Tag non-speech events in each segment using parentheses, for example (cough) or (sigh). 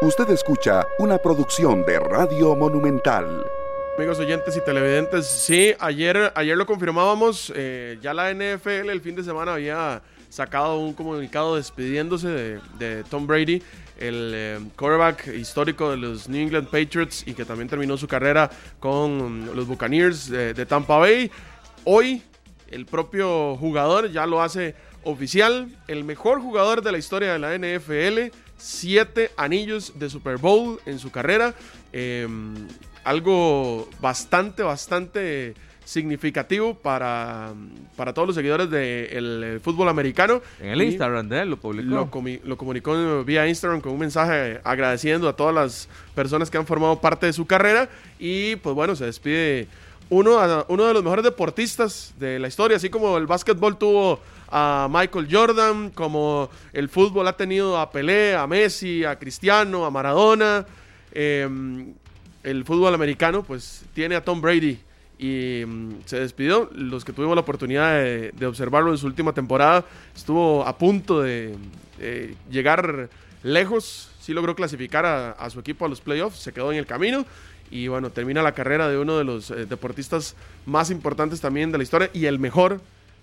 Usted escucha una producción de Radio Monumental. Amigos oyentes y televidentes, sí, ayer, ayer lo confirmábamos, eh, ya la NFL el fin de semana había sacado un comunicado despidiéndose de, Tom Brady, el eh, quarterback histórico de los New England Patriots y que también terminó su carrera con los Buccaneers de, de Tampa Bay. Hoy el propio jugador ya lo hace oficial, el mejor jugador de la historia de la NFL, siete anillos de Super Bowl en su carrera, em, algo bastante, bastante significativo para, para todos los seguidores del eh, fútbol americano. En el Instagram de él lo publicó. Lo, comunicó vía Instagram con un mensaje agradeciendo a todas las personas que han formado parte de su carrera y pues bueno, se despide uno, uno de los mejores deportistas de la historia, así como el básquetbol tuvo a Michael Jordan, como el fútbol ha tenido a Pelé, a Messi, a Cristiano, a Maradona. Em, el fútbol americano pues tiene a Tom Brady y mm, se despidió. Los que tuvimos la oportunidad de, observarlo en su última temporada, estuvo a punto de, llegar lejos, sí logró clasificar a, su equipo a los playoffs, se quedó en el camino y bueno, termina la carrera de uno de los eh, deportistas más importantes también de la historia y el mejor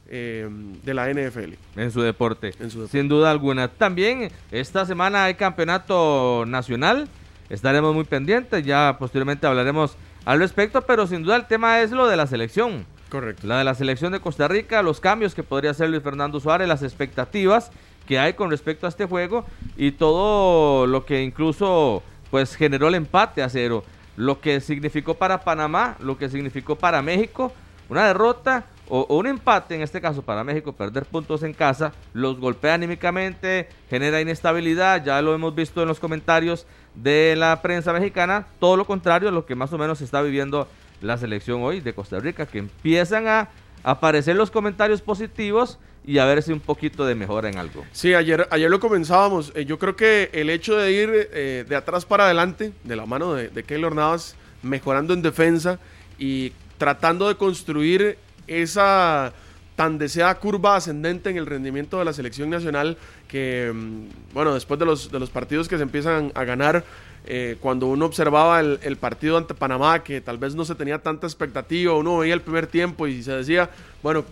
eh, de la NFL. En su, deporte, sin duda alguna. También esta semana hay campeonato nacional, estaremos muy pendientes, ya posteriormente hablaremos al respecto, pero sin duda el tema es lo de la selección. Correcto. La de la selección de Costa Rica, los cambios que podría hacer Luis Fernando Suárez, las expectativas que hay con respecto a este juego y todo lo que incluso pues generó el empate a cero, lo que significó para Panamá, lo que significó para México, una derrota o, un empate, en este caso para México, perder puntos en casa, los golpea anímicamente, genera inestabilidad, ya lo hemos visto en los comentarios de la prensa mexicana, todo lo contrario a lo que más o menos está viviendo la selección hoy de Costa Rica, que empiezan a aparecer los comentarios positivos y a ver si un poquito de mejora en algo. Sí, ayer, ayer lo comenzábamos. Eh, yo creo que el hecho de ir eh, de atrás para adelante, de la mano de, de Keylor Navas, mejorando en defensa y tratando de construir esa tan deseada curva ascendente en el rendimiento de la selección nacional que, mm, bueno, después de los, de los partidos que se empiezan a ganar, eh, cuando uno observaba el, partido ante Panamá, que tal vez no se tenía tanta expectativa, uno veía el primer tiempo y se decía, bueno,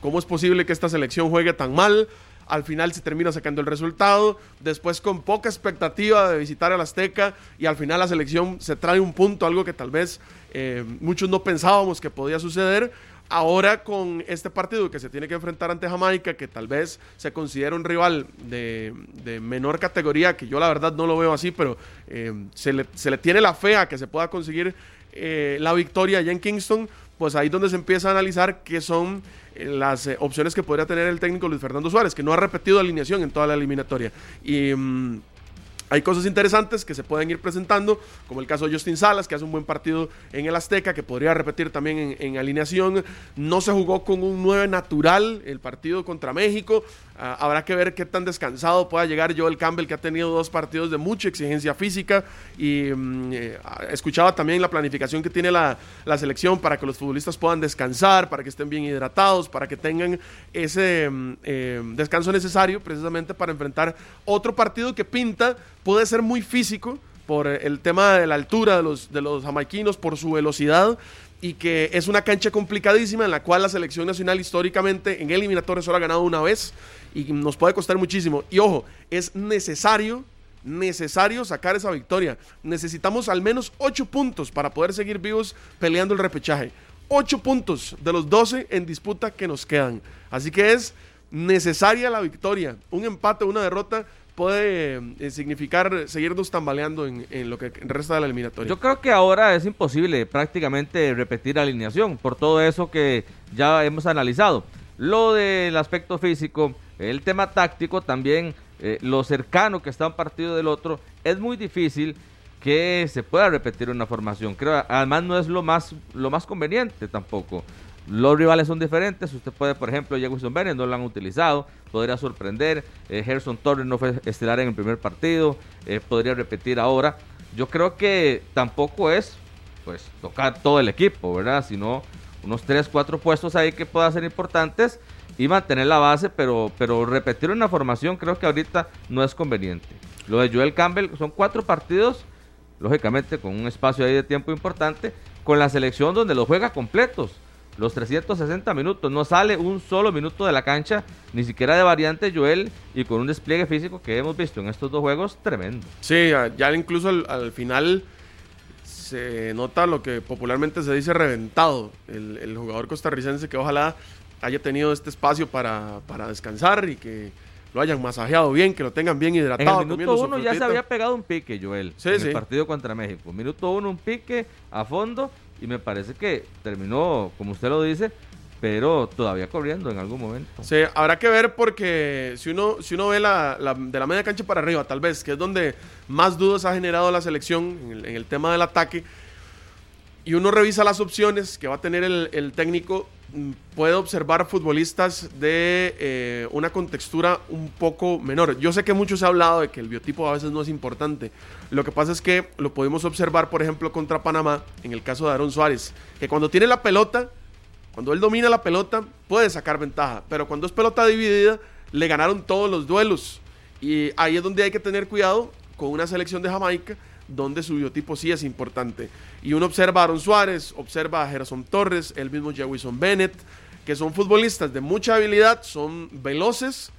¿cómo es posible que esta selección juegue tan mal? Al final se termina sacando el resultado, después con poca expectativa de visitar al Azteca y al final la selección se trae un punto, algo que tal vez eh, muchos no pensábamos que podía suceder Ahora con este partido que se tiene que enfrentar ante Jamaica, que tal vez se considera un rival de, menor categoría, que yo la verdad no lo veo así, pero eh, se, le, tiene la fe a que se pueda conseguir eh, la victoria allá en Kingston, pues ahí donde se empieza a analizar qué son eh, las opciones que podría tener el técnico Luis Fernando Suárez, que no ha repetido alineación en toda la eliminatoria. Y. Mm, hay cosas interesantes que se pueden ir presentando, como el caso de Justin Salas, que hace un buen partido en el Azteca, que podría repetir también en, alineación. No se jugó con un 9 natural el partido contra México. Ah, habrá que ver qué tan descansado pueda llegar Joel Campbell, que ha tenido dos partidos de mucha exigencia física. Y mm, eh, escuchaba también la planificación que tiene la, selección para que los futbolistas puedan descansar, para que estén bien hidratados, para que tengan ese mm, eh, descanso necesario precisamente para enfrentar otro partido que pinta puede ser muy físico por el tema de la altura de los, de los jamaiquinos, por su velocidad y que es una cancha complicadísima en la cual la selección nacional históricamente en eliminatorias solo ha ganado una vez y nos puede costar muchísimo. Y ojo, es necesario, necesario sacar esa victoria. Necesitamos al menos 8 puntos para poder seguir vivos peleando el repechaje. 8 puntos de los 12 en disputa que nos quedan. Así que es necesaria la victoria. Un empate una derrota puede eh, significar seguirnos tambaleando en, lo que resta de la eliminatoria. Yo creo que ahora es imposible prácticamente repetir alineación por todo eso que ya hemos analizado. Lo del aspecto físico, el tema táctico también, eh, lo cercano que está un partido del otro, es muy difícil que se pueda repetir una formación. Creo, además no es lo más, lo más conveniente tampoco. Los rivales son diferentes. Usted puede, por ejemplo, Wilson Bennett no lo han utilizado. Podría sorprender. Eh, Gerson Torres no fue estelar en el primer partido. Eh, podría repetir ahora. Yo creo que tampoco es pues tocar todo el equipo, ¿verdad? Sino unos 3, 4 puestos ahí que puedan ser importantes y mantener la base, pero, pero repetir una formación creo que ahorita no es conveniente. Lo de Joel Campbell son cuatro partidos, lógicamente con un espacio ahí de tiempo importante, con la selección donde los juega completos. Los 360 minutos, no sale un solo minuto de la cancha, ni siquiera de variante Joel, y con un despliegue físico que hemos visto en estos dos juegos tremendo. Sí, ya incluso al, final se nota lo que popularmente se dice reventado. El, el jugador costarricense que ojalá haya tenido este espacio para, para descansar y que lo hayan masajeado bien, que lo tengan bien hidratado. En el minuto uno ya se había pegado un pique, Joel, en el partido contra México. Minuto uno, un pique a fondo y me parece que terminó, como usted lo dice, pero todavía corriendo en algún momento. Sí, habrá que ver porque si uno, si uno ve la, de la media cancha para arriba, tal vez, que es donde más dudas ha generado la selección en el, tema del ataque, y uno revisa las opciones que va a tener el, el técnico, puede observar futbolistas de eh, una contextura un poco menor. Yo sé que mucho se ha hablado de que el biotipo a veces no es importante. Lo que pasa es que lo podemos observar, por ejemplo, contra Panamá, en el caso de Aaron Suárez, que cuando tiene la pelota, cuando él domina la pelota, puede sacar ventaja, pero cuando es pelota dividida, le ganaron todos los duelos. Y ahí es donde hay que tener cuidado con una selección de Jamaica donde su biotipo sí es importante. Y uno observa a Aaron Suárez, observa a Gerson Torres, el mismo Jewison Bennett, que son futbolistas de mucha habilidad, son veloces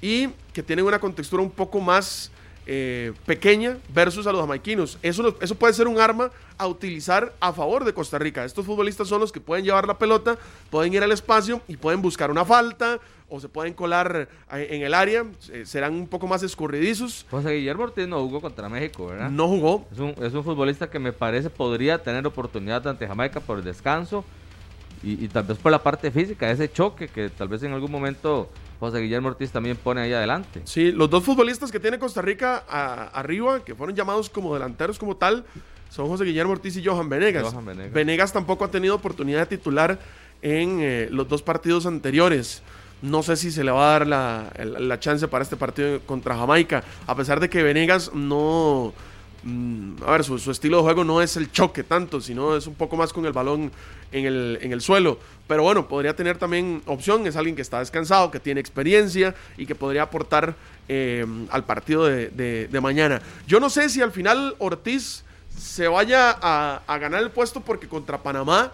y que tienen una contextura un poco más eh, pequeña versus a los jamaiquinos. Eso, eso puede ser un arma a utilizar a favor de Costa Rica. Estos futbolistas son los que pueden llevar la pelota, pueden ir al espacio y pueden buscar una falta o se pueden colar eh, en el área, eh, serán un poco más escurridizos. José Guillermo Ortiz no jugó contra México, ¿verdad? No jugó. Es un, es un futbolista que me parece podría tener oportunidad ante Jamaica por el descanso y, y, tal vez por la parte física, ese choque que tal vez en algún momento José Guillermo Ortiz también pone ahí adelante. Sí, los dos futbolistas que tiene Costa Rica arriba, que fueron llamados como delanteros como tal, son José Guillermo Ortiz y Johan Venegas. Venegas. tampoco ha tenido oportunidad de titular en eh, los dos partidos anteriores. No sé si se le va a dar la, chance para este partido contra Jamaica, a pesar de que Venegas no... Mm, a ver, su, estilo de juego no es el choque tanto, sino es un poco más con el balón en el, en el suelo. Pero bueno, podría tener también opción, es alguien que está descansado, que tiene experiencia y que podría aportar eh, al partido de, mañana. Yo no sé si al final Ortiz se vaya a, a ganar el puesto porque contra Panamá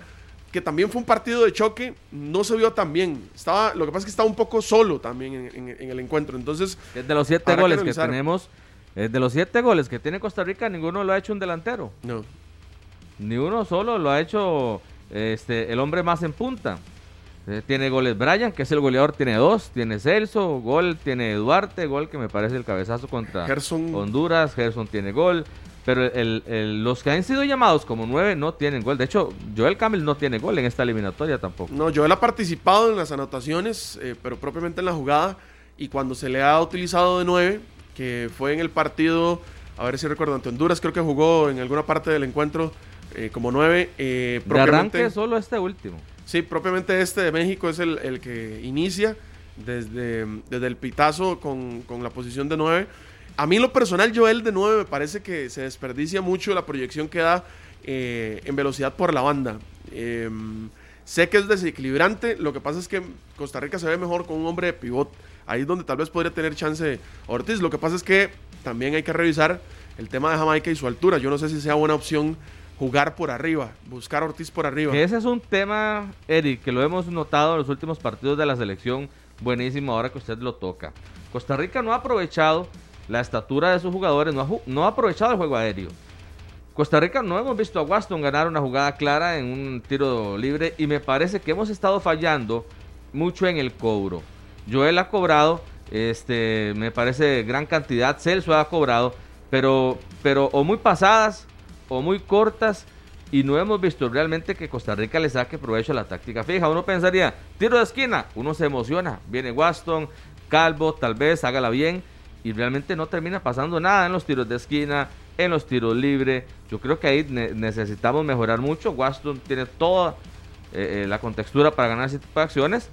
que también fue un partido de choque, no se vio tan bien. Estaba, lo que pasa es que estaba un poco solo también en, el encuentro. Entonces, de los siete goles que, tenemos, de los siete goles que tiene Costa Rica, ninguno lo ha hecho un delantero. No. Ni uno solo lo ha hecho este, el hombre más en punta. Eh, tiene goles Brian, que es el goleador, tiene dos. Tiene Celso, gol, tiene Duarte, gol que me parece el cabezazo contra Honduras. Gerson tiene gol. Pero el, los que han sido llamados como nueve no tienen gol. De hecho, Joel Campbell no tiene gol en esta eliminatoria tampoco. No, Joel ha participado en las anotaciones, eh, pero propiamente en la jugada. Y cuando se le ha utilizado de nueve, que fue en el partido, a ver si recuerdo, ante Honduras, creo que jugó en alguna parte del encuentro eh, como nueve. Eh, de arranque solo este último. Sí, propiamente este de México es el, que inicia desde, desde el pitazo con, con la posición de nueve a mí lo personal, Joel de 9 me parece que se desperdicia mucho la proyección que da eh, en velocidad por la banda. Em, sé que es desequilibrante, lo que pasa es que Costa Rica se ve mejor con un hombre de pivot. Ahí es donde tal vez podría tener chance Ortiz. Lo que pasa es que también hay que revisar el tema de Jamaica y su altura. Yo no sé si sea buena opción jugar por arriba, buscar Ortiz por arriba. ese es un tema, Eric, que lo hemos notado en los últimos partidos de la selección. Buenísimo ahora que usted lo toca. Costa Rica no ha aprovechado la estatura de sus jugadores, no ha, aprovechado el juego aéreo. Costa Rica no hemos visto a Waston ganar una jugada clara en un tiro libre y me parece que hemos estado fallando mucho en el cobro. Joel ha cobrado, este, me parece gran cantidad, Celso ha cobrado, pero, pero o muy pasadas o muy cortas y no hemos visto realmente que Costa Rica le saque provecho a la táctica fija. Uno pensaría, tiro de esquina, uno se emociona, viene Waston, Calvo, tal vez, hágala bien y realmente no termina pasando nada en los tiros de esquina, en los tiros libres. Yo creo que ahí necesitamos mejorar mucho. Waston tiene toda eh, eh, la contextura para ganar ese tipo de acciones,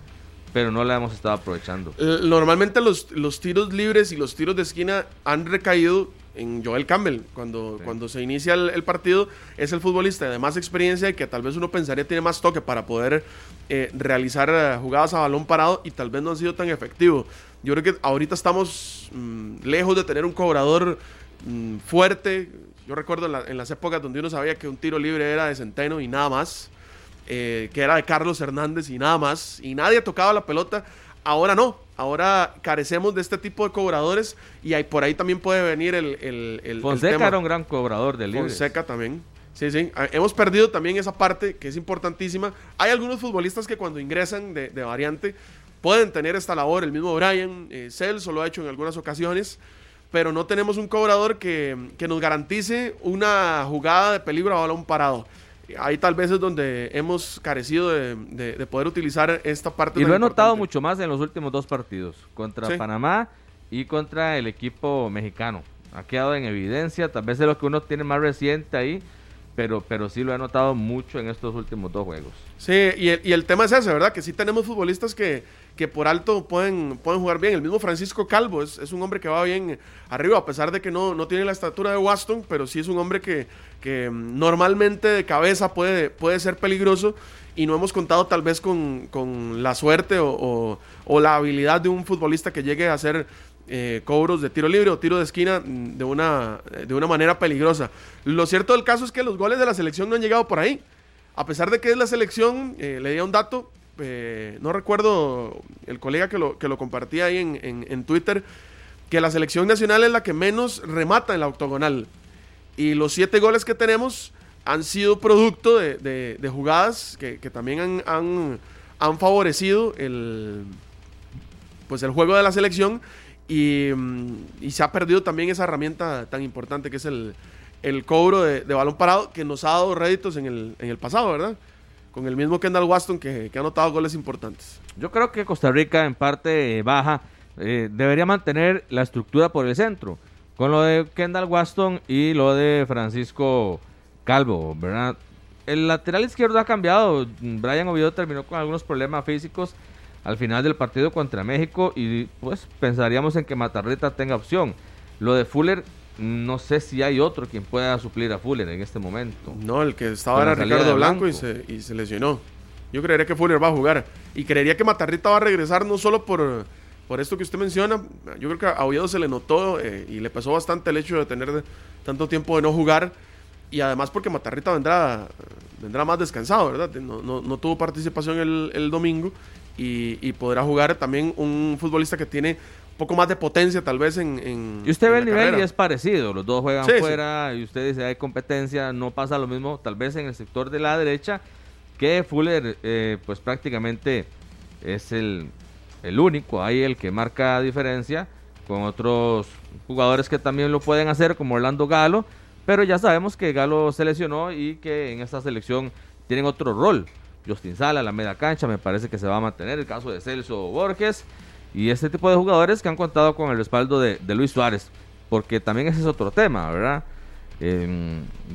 pero no la hemos estado aprovechando. Normalmente los, los tiros libres y los tiros de esquina han recaído en Joel Campbell. Cuando, cuando se inicia el, partido, es el futbolista de más experiencia y que tal vez uno pensaría tiene más toque para poder eh, realizar eh, jugadas a balón parado y tal vez no han sido tan efectivo. Yo creo que ahorita estamos mm, lejos de tener un cobrador mm, fuerte. Yo recuerdo en, las épocas donde uno sabía que un tiro libre era de Centeno y nada más. Eh, que era de Carlos Hernández y nada más. Y nadie tocaba la pelota. Ahora no, ahora carecemos de este tipo de cobradores y ahí, por ahí también puede venir el, el, el Fonseca era un gran cobrador de libres. Fonseca también. Sí, sí. Ah, hemos perdido también esa parte que es importantísima. Hay algunos futbolistas que cuando ingresan de, variante pueden tener esta labor. El mismo Brian eh, Celso lo ha hecho en algunas ocasiones. Pero no tenemos un cobrador que, que nos garantice una jugada de peligro a balón parado ahí tal vez es donde hemos carecido de, poder utilizar esta parte. Y lo he notado mucho más en los últimos dos partidos, contra Panamá y contra el equipo mexicano. Ha quedado en evidencia, tal vez es lo que uno tiene más reciente ahí, pero, pero sí lo he notado mucho en estos últimos dos juegos. Sí, y el, y el tema es ese, ¿verdad? Que sí tenemos futbolistas que, que por alto pueden, pueden jugar bien. El mismo Francisco Calvo es, un hombre que va bien arriba, a pesar de que no, no tiene la estatura de Waston, pero sí es un hombre que, que normalmente de cabeza puede, puede ser peligroso y no hemos contado tal vez con, la suerte o, la habilidad de un futbolista que llegue a hacer eh, cobros de tiro libre o tiro de esquina de una, de una manera peligrosa. Lo cierto del caso es que los goles de la selección no han llegado por ahí. A pesar de que es la selección, eh, le di un dato, eh, no recuerdo el colega que lo, que lo compartía ahí en, Twitter, que la selección nacional es la que menos remata en la octogonal. Y los siete goles que tenemos han sido producto de, jugadas que, también han, han, favorecido el, pues el juego de la selección y, se ha perdido también esa herramienta tan importante que es el, el cobro de, balón parado que nos ha dado réditos en el, en el pasado, ¿verdad? con el mismo Kendall Waston que, ha anotado goles importantes. Yo creo que Costa Rica en parte eh, baja eh, debería mantener la estructura por el centro, con lo de Kendall Waston y lo de Francisco Calvo, ¿verdad? El lateral izquierdo ha cambiado, Brian Oviedo terminó con algunos problemas físicos al final del partido contra México y pues pensaríamos en que Matarrita tenga opción. Lo de Fuller no sé si hay otro quien pueda suplir a Fuller en este momento. No, el que estaba era Ricardo Blanco, Y, se, y se lesionó. Yo creería que Fuller va a jugar. Y creería que Matarrita va a regresar no solo por, por esto que usted menciona. Yo creo que a Oviedo se le notó eh, y le pasó bastante el hecho de tener tanto tiempo de no jugar. Y además porque Matarrita vendrá, vendrá más descansado, ¿verdad? No, tuvo participación el, domingo y, y podrá jugar también un futbolista que tiene poco más de potencia tal vez en... y usted ve el nivel y es parecido, los dos juegan fuera y usted dice hay competencia, no pasa lo mismo tal vez en el sector de la derecha, que Fuller eh, pues prácticamente es el, el único, ahí el que marca diferencia con otros jugadores que también lo pueden hacer como Orlando Galo, pero ya sabemos que Galo se lesionó y que en esta selección tienen otro rol. Justin Sala, la media cancha, me parece que se va a mantener. El caso de Celso Borges y este tipo de jugadores que han contado con el respaldo de, Luis Suárez, porque también ese es otro tema, ¿verdad?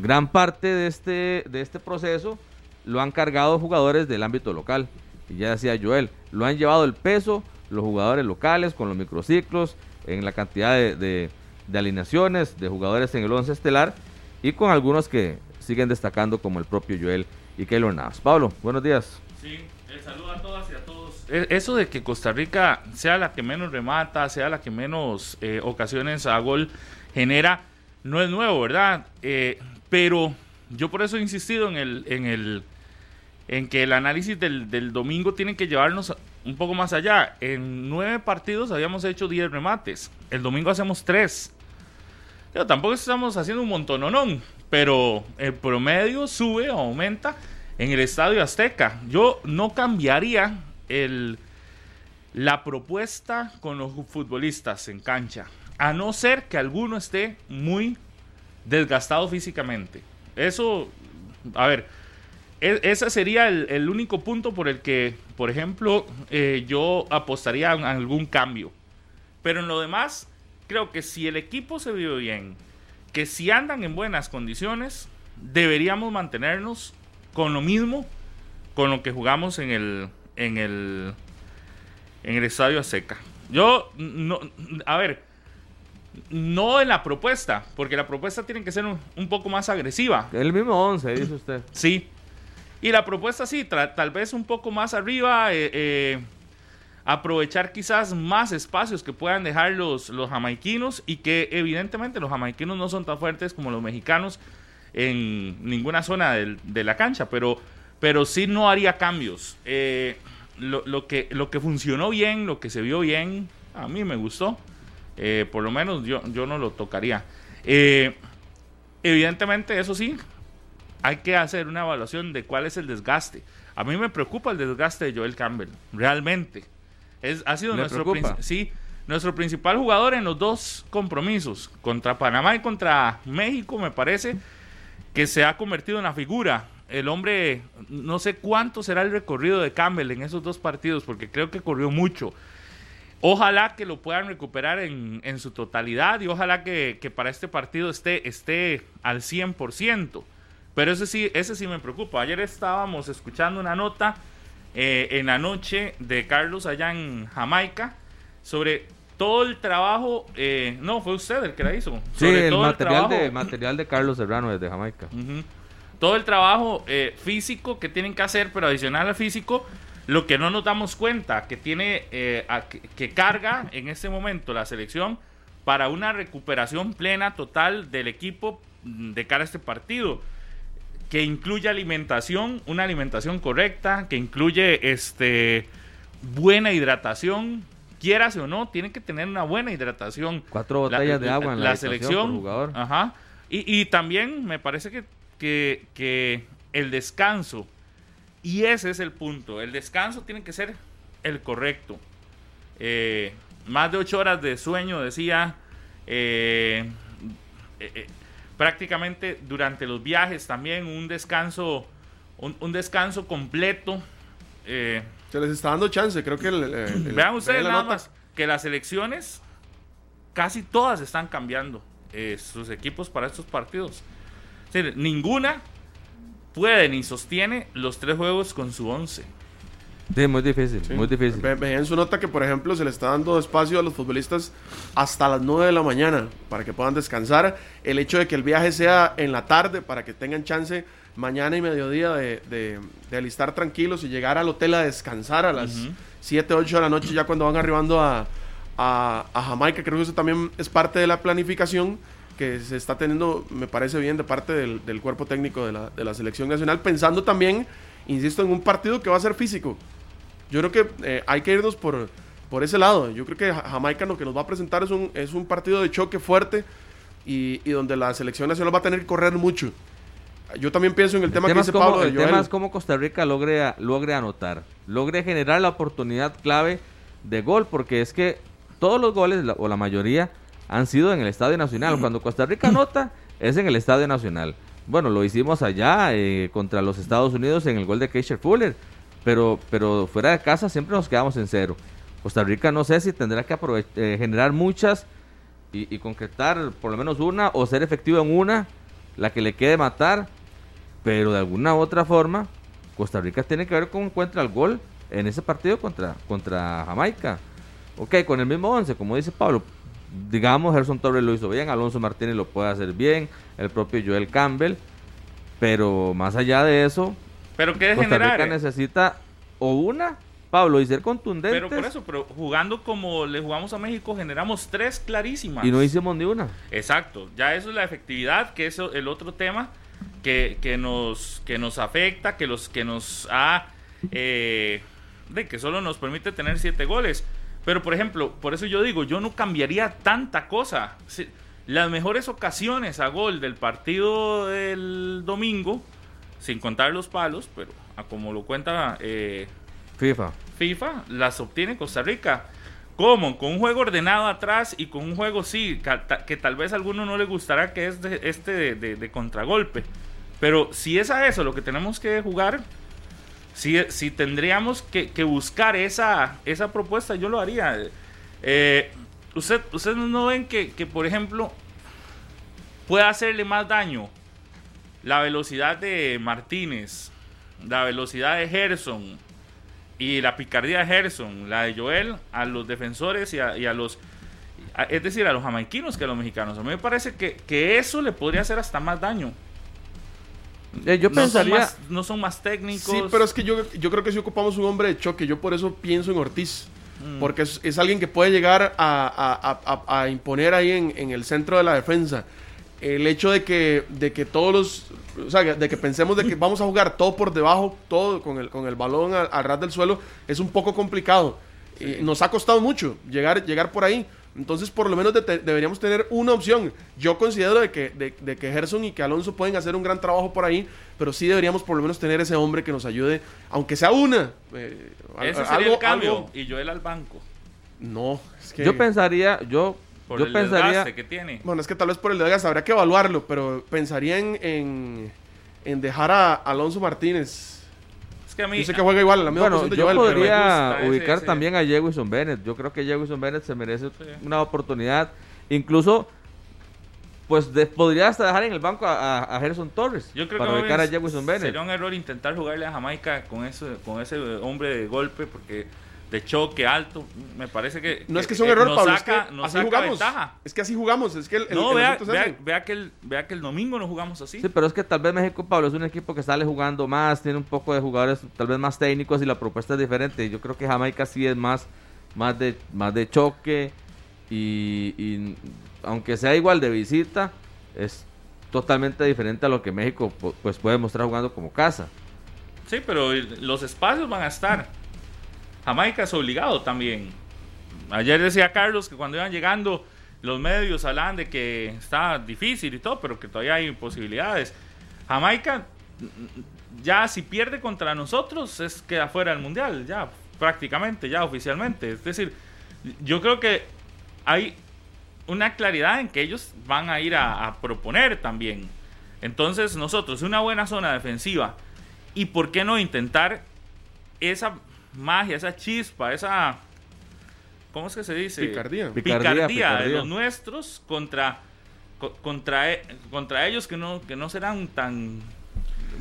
gran parte de este, de este proceso lo han cargado jugadores del ámbito local. Y ya decía Joel, lo han llevado el peso los jugadores locales con los microciclos, en la cantidad de, alineaciones, de jugadores en el once estelar y con algunos que siguen destacando como el propio Joel y Keylor Navas. Pablo, buenos días. Sí, el saludo a todas y a todos e, eso de que Costa Rica sea la que menos remata, sea la que menos eh, ocasiones a gol genera, no es nuevo, ¿verdad? Eh, pero yo por eso he insistido en el, en el, en que el análisis del, domingo tiene que llevarnos un poco más allá. En nueve partidos habíamos hecho diez remates. El domingo hacemos tres. Pero tampoco estamos haciendo un montononón, pero el promedio sube o aumenta en el Estadio Azteca. Yo no cambiaría el, la propuesta con los futbolistas en cancha, a no ser que alguno esté muy desgastado físicamente. Eso, a ver, e, ese sería el, único punto por el que, por ejemplo, eh, yo apostaría a algún cambio. Pero en lo demás, creo que si el equipo se vio bien, que si andan en buenas condiciones, deberíamos mantenernos con lo mismo con lo que jugamos en el, en el, en el estadio a seca. Yo, no, a ver, No en la propuesta, porque la propuesta tiene que ser un, poco más agresiva. El mismo 11, dice usted. Sí. Y la propuesta sí, tal vez un poco más arriba, eh, eh, aprovechar quizás más espacios que puedan dejar los, los jamaiquinos y que evidentemente los jamaiquinos no son tan fuertes como los mexicanos en ninguna zona de la cancha, pero, pero sí no haría cambios. Eh, lo, que, lo que funcionó bien, lo que se vio bien, a mí me gustó. Eh, por lo menos yo, yo no lo tocaría. Eh, evidentemente, eso sí, hay que hacer una evaluación de cuál es el desgaste. A mí me preocupa el desgaste de Joel Campbell, realmente. Es, ha sido nuestro, sí, nuestro principal jugador en los dos compromisos, contra Panamá y contra México, me parece que se ha convertido en la figura. El hombre, no sé cuánto será el recorrido de Campbell en esos dos partidos, porque creo que corrió mucho. Ojalá que lo puedan recuperar en, su totalidad y ojalá que, para este partido esté, esté al 100%. Pero ese sí, ese sí me preocupa. Ayer estábamos escuchando una nota eh, en la noche de Carlos allá en Jamaica sobre todo el trabajo, eh, no, fue usted el que la hizo. Sí, el, material, de, material de Carlos Serrano desde Jamaica. Todo el trabajo eh, físico que tienen que hacer, pero adicional al físico, lo que no nos damos cuenta, que tiene, eh, que, carga en este momento la selección para una recuperación plena, total del equipo mm, de cara a este partido que incluye alimentación, una alimentación correcta, que incluye este buena hidratación, quieras o no, tiene que tener una buena hidratación. Cuatro botellas de agua en la, selección. jugador. Ajá. Y, también me parece que, que, el descanso, y ese es el punto, el descanso tiene que ser el correcto. Eh, más de ocho horas de sueño, decía, eh, eh, prácticamente durante los viajes también un descanso, un, descanso completo. Se les está dando chance, creo que... (clears throat) Vean ustedes nada más que las elecciones casi todas están cambiando eh, sus equipos para estos partidos. ninguna puede ni sostiene los tres juegos con su once. Sí, muy difícil, muy difícil. Vean su nota que, por ejemplo, se le está dando espacio a los futbolistas hasta las 9 de la mañana para que puedan descansar. El hecho de que el viaje sea en la tarde para que tengan chance mañana y mediodía de, de, alistar tranquilos y llegar al hotel a descansar a las 7, 8 de la noche ya cuando van arribando a, a, Jamaica. Creo que eso también es parte de la planificación que se está teniendo, me parece bien, de parte del, del cuerpo técnico de la, de la, selección nacional, pensando también, insisto, en un partido que va a ser físico. Yo creo que eh, hay que irnos por, por ese lado. Yo creo que Jamaica lo que nos va a presentar es un, es un partido de choque fuerte y, y donde la selección nacional va a tener que correr mucho. Yo también pienso en el tema, que dice Pablo El tema es cómo Costa Rica logre, logre anotar, logre generar la oportunidad clave de gol, porque es que todos los goles, o la mayoría, han sido en el Estadio Nacional. Cuando Costa Rica anota, es en el Estadio Nacional. Bueno, lo hicimos allá eh, contra los Estados Unidos en el gol de Keisher Fuller, pero, pero fuera de casa siempre nos quedamos en cero. Costa Rica no sé si tendrá que eh, generar muchas y, concretar por lo menos una o ser efectivo en una, la que le quede matar pero de alguna u otra forma, Costa Rica tiene que ver cómo encuentra el gol en ese partido contra, contra Jamaica. Ok, con el mismo 11, como dice Pablo, digamos, Gerson Torres lo hizo bien, Alonso Martínez lo puede hacer bien, el propio Joel Campbell, pero más allá de eso, ¿Pero qué Costa Rica necesita o una, Pablo, y ser contundente. Pero por eso, pero jugando como le jugamos a México, generamos tres clarísimas. Y no hicimos ni una. Exacto, ya eso es la efectividad, que es el otro tema que, nos, que nos afecta, que, los, que nos ha... Eh, de que solo nos permite tener siete goles. Pero, por ejemplo, por eso yo digo, yo no cambiaría tanta cosa. Las mejores ocasiones a gol del partido del domingo, sin contar los palos, pero a como lo cuenta eh, FIFA. FIFA, las obtiene Costa Rica. ¿Cómo? Con un juego ordenado atrás y con un juego, sí, que, tal vez a alguno no le gustará, que es este de contragolpe. Pero si es a eso lo que tenemos que jugar, si, si tendríamos que, buscar esa, esa propuesta, yo lo haría. Eh, usted, ¿Ustedes no ven que, por ejemplo, puede hacerle más daño la velocidad de Martínez, la velocidad de Gerson y la picardía de Gerson, la de Joel, a los defensores y a, los es decir, a los jamaiquinos que a los mexicanos. A mí me parece que, que eso le podría hacer hasta más daño. Eh, yo no pensaría... Son más, no son más técnicos. Sí, pero es que yo, yo creo que si ocupamos un hombre de choque. Yo por eso pienso en Ortiz. Mm. Porque es, es alguien que puede llegar a, a- a- a imponer ahí en, en el centro de la defensa. El hecho de que, de que todos los. O sea, de que pensemos de que vamos a jugar todo por debajo, todo con el, con el balón al, al ras del suelo, es un poco complicado. Nos ha costado mucho llegar, llegar por ahí. Entonces, por lo menos de- te- deberíamos tener una opción. Yo considero de que, de, de que Gerson y que Alonso pueden hacer un gran trabajo por ahí, pero sí deberíamos por lo menos tener ese hombre que nos ayude, aunque sea una. eh, Ese sería algo- el cambio. algo- Y Joel al banco. No, es que... Yo pensaría, yo, Por yo el pensaría... desgaste que tiene. Bueno, es que tal vez por el Vegas habría que evaluarlo, pero pensaría en, en, en dejar a Alonso Martínez. Es que a mí. Yo sé que juega igual, a la misma Bueno, de yo Joel, podría ese- ubicar ese- también a Jewison Bennett. Yo creo que Jewison Bennett se merece una oportunidad. Incluso, pues de- podría hasta dejar en el banco a, a, a Gerson Torres Yo creo para que ubicar a Jewison Bennett. sería un error intentar jugarle a Jamaica con ese, con ese hombre de golpe, porque de choque alto, me parece que. No es que sea un error, nos Pablo, saca, es que nos así saca jugamos. ventaja. Es que así jugamos, es que el, el- No, el vea, es vea, vea que el, vea que el domingo no jugamos así. Sí, pero es que tal vez México, Pablo, es un equipo que sale jugando más, tiene un poco de jugadores tal vez más técnicos y la propuesta es diferente. Yo creo que Jamaica sí es más, más, de, más de choque y, y aunque sea igual de visita, es totalmente diferente a lo que México pu- pues puede mostrar jugando como casa. Sí, pero los espacios van a estar. Jamaica es obligado también. Ayer decía Carlos que cuando iban llegando los medios hablaban de que está difícil y todo, pero que todavía hay posibilidades. Jamaica mm, ya si pierde contra nosotros es queda fuera del mundial, ya prácticamente, ya oficialmente. Es decir, yo creo que hay una claridad en que ellos van a ir a, a proponer también. Entonces nosotros, una buena zona defensiva, y por qué no intentar esa magia, esa chispa, esa... ¿Cómo es que se dice? Picardía. Picardía, Picardía, de los nuestros contra, co- contra, e- contra ellos que no, que no serán tan...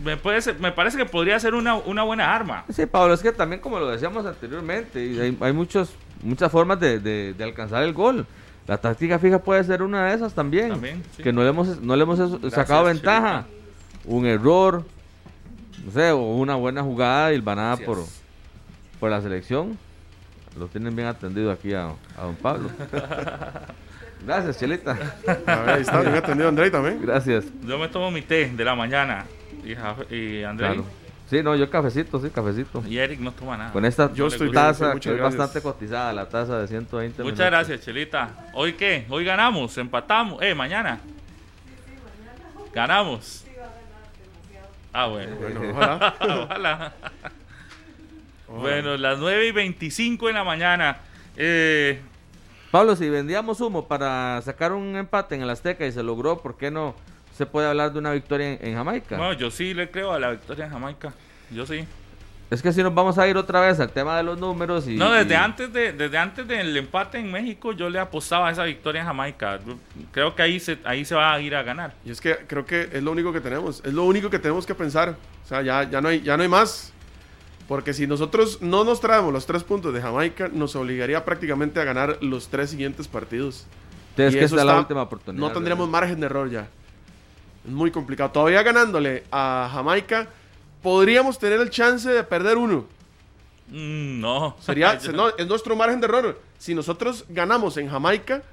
Me, puede ser- me parece que podría ser una, una buena arma. Sí, Pablo, es que también como lo decíamos anteriormente, y hay, hay muchos, muchas formas de, de- de alcanzar el gol. La táctica fija puede ser una de esas también. También, sí. Que no le hemos, no le hemos sacado ventaja. Un error, no sé, o una buena jugada hilvanada Así por, es. Por la selección. Lo tienen bien atendido aquí a, a don Pablo. (laughs) Gracias, Chelita. A ver, ahí está, bien atendido Andrei también. Gracias. Yo me tomo mi té de la mañana y, y André Claro. Sí, no, yo cafecito, sí, cafecito. y Eric no toma nada. Con esta Yo estoy taza, que es bastante cotizada, la taza de 120 Muchas minutos. gracias, Chelita. ¿Hoy qué? Hoy ganamos, empatamos. Eh, mañana. Ganamos. Ah, bueno. Bueno, ojalá. (laughs) Ojalá. Bueno, las 9 y 25 en la mañana. Eh, Pablo, si vendíamos humo para sacar un empate en el Azteca y se logró, ¿por qué no se puede hablar de una victoria en, en Jamaica? bueno, yo sí le creo a la victoria en Jamaica. Yo sí. Es que si nos vamos a ir otra vez al tema de los números y... No, desde y- antes de desde antes del empate en México yo le apostaba a esa victoria en Jamaica. Creo que ahí se ahí se va a ir a ganar. Y es que creo que es lo único que tenemos, es lo único que tenemos que pensar. O sea, ya, ya, no, hay, ya no hay más. Porque si nosotros no nos traemos los tres puntos de Jamaica, nos obligaría prácticamente a ganar los tres siguientes partidos. Entonces, Y que esta es la está- última oportunidad. No tendríamos ¿verdad? margen de error ya. Es muy complicado. Todavía ganándole a Jamaica, podríamos tener el chance de perder uno. Mm, no. Sería, (laughs) no, es nuestro margen de error. Si nosotros ganamos en Jamaica,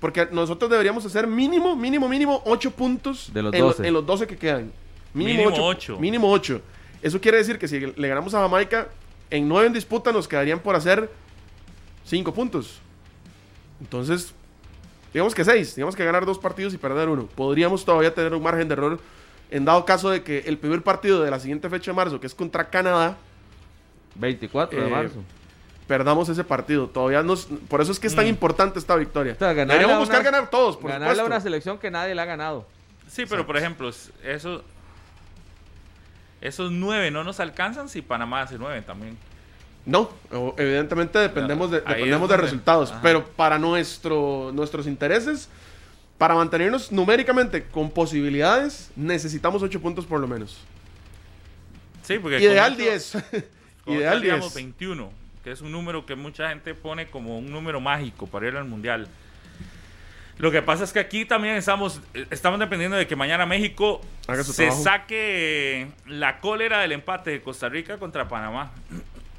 porque nosotros deberíamos hacer mínimo, mínimo, mínimo 8 puntos De los en, lo- 12. en los 12 que quedan. Mínimo ocho- ocho. Mínimo 8. Eso quiere decir que si le ganamos a Jamaica, en 9 en disputa nos quedarían por hacer 5 puntos. Entonces, digamos que 6. Digamos que ganar dos partidos y perder uno. Podríamos todavía tener un margen de error en dado caso de que el primer partido de la siguiente fecha de marzo, que es contra Canadá, 24 de Eh, marzo. perdamos ese partido. Todavía nos, por eso es que es tan Mm. importante esta victoria. O sea, Deberíamos buscar una- ganar todos, por Ganarle a una selección que nadie le ha ganado. Sí, pero por ejemplo, eso, esos nueve no nos alcanzan si Panamá hace nueve también. No, evidentemente dependemos de, Ahí dependemos de resultados, Ajá. pero para nuestro, nuestros intereses, para mantenernos numéricamente con posibilidades, necesitamos 8 puntos por lo menos. Sí, porque Ideal con ocho- 10. con (laughs) Ideal ocho haríamos 10. 21, que es un número que mucha gente pone como un número mágico para ir al mundial. Lo que pasa es que aquí también estamos, estamos dependiendo de que mañana México se saque la cólera del empate de Costa Rica contra Panamá.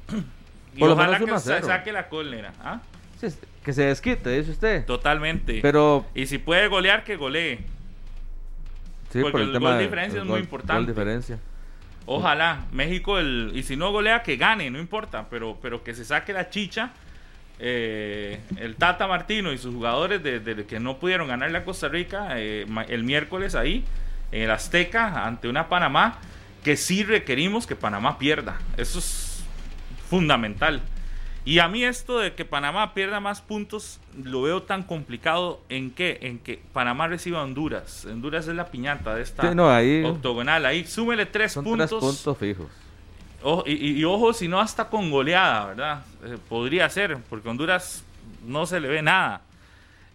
(clears throat) y ojalá que se saque la cólera. ¿ah? que se desquite, dice usted. Totalmente. Pero... Y si puede golear, que golee. Sí, Porque el, tema de diferencia es muy importante. diferencia. Ojalá México, el, y si no golea, que gane, no importa, pero, pero que se saque la chicha. Eh, el Tata Martino y sus jugadores de, que no pudieron ganarle a Costa Rica eh, el miércoles ahí, en el Azteca, ante una Panamá, que sí requerimos que Panamá pierda. Eso es fundamental. Y a mí esto de que Panamá pierda más puntos lo veo tan complicado en que en que Panamá reciba a Honduras. Honduras es la piñata de esta octogonal. Ahí súmele tres puntos. Tres puntos fijos. Y, ojo, si no hasta con goleada, ¿verdad? Eh, podría ser, porque Honduras no se le ve nada.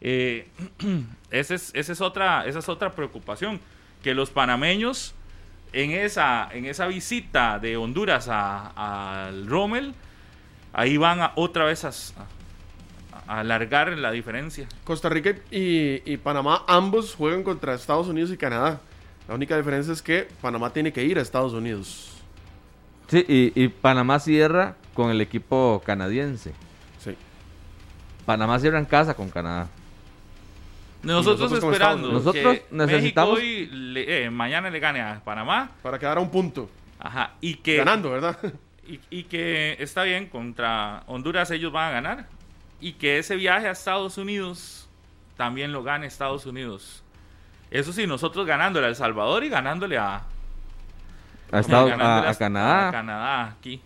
Eh, (clears throat) esa, es, esa, es otra, esa es otra preocupación. Que los panameños en esa, en esa visita de Honduras al Rommel ahí van a, otra vez a, alargar la diferencia. Costa Rica y, Panamá ambos juegan contra Estados Unidos y Canadá. La única diferencia es que Panamá tiene que ir a Estados Unidos. Sí, y, Panamá cierra con el equipo canadiense. Sí. Panamá cierra en casa con Canadá. Nosotros, esperando nosotros necesitamos México hoy eh, mañana le gane a Panamá para quedar a un punto. Ajá, y que ganando, ¿verdad? (laughs) y, que está bien, contra Honduras ellos van a ganar. Y que ese viaje a Estados Unidos también lo gane Estados Unidos. Eso sí, nosotros ganándole a El Salvador y ganándole a, a, Canadá. A Canadá, aquí.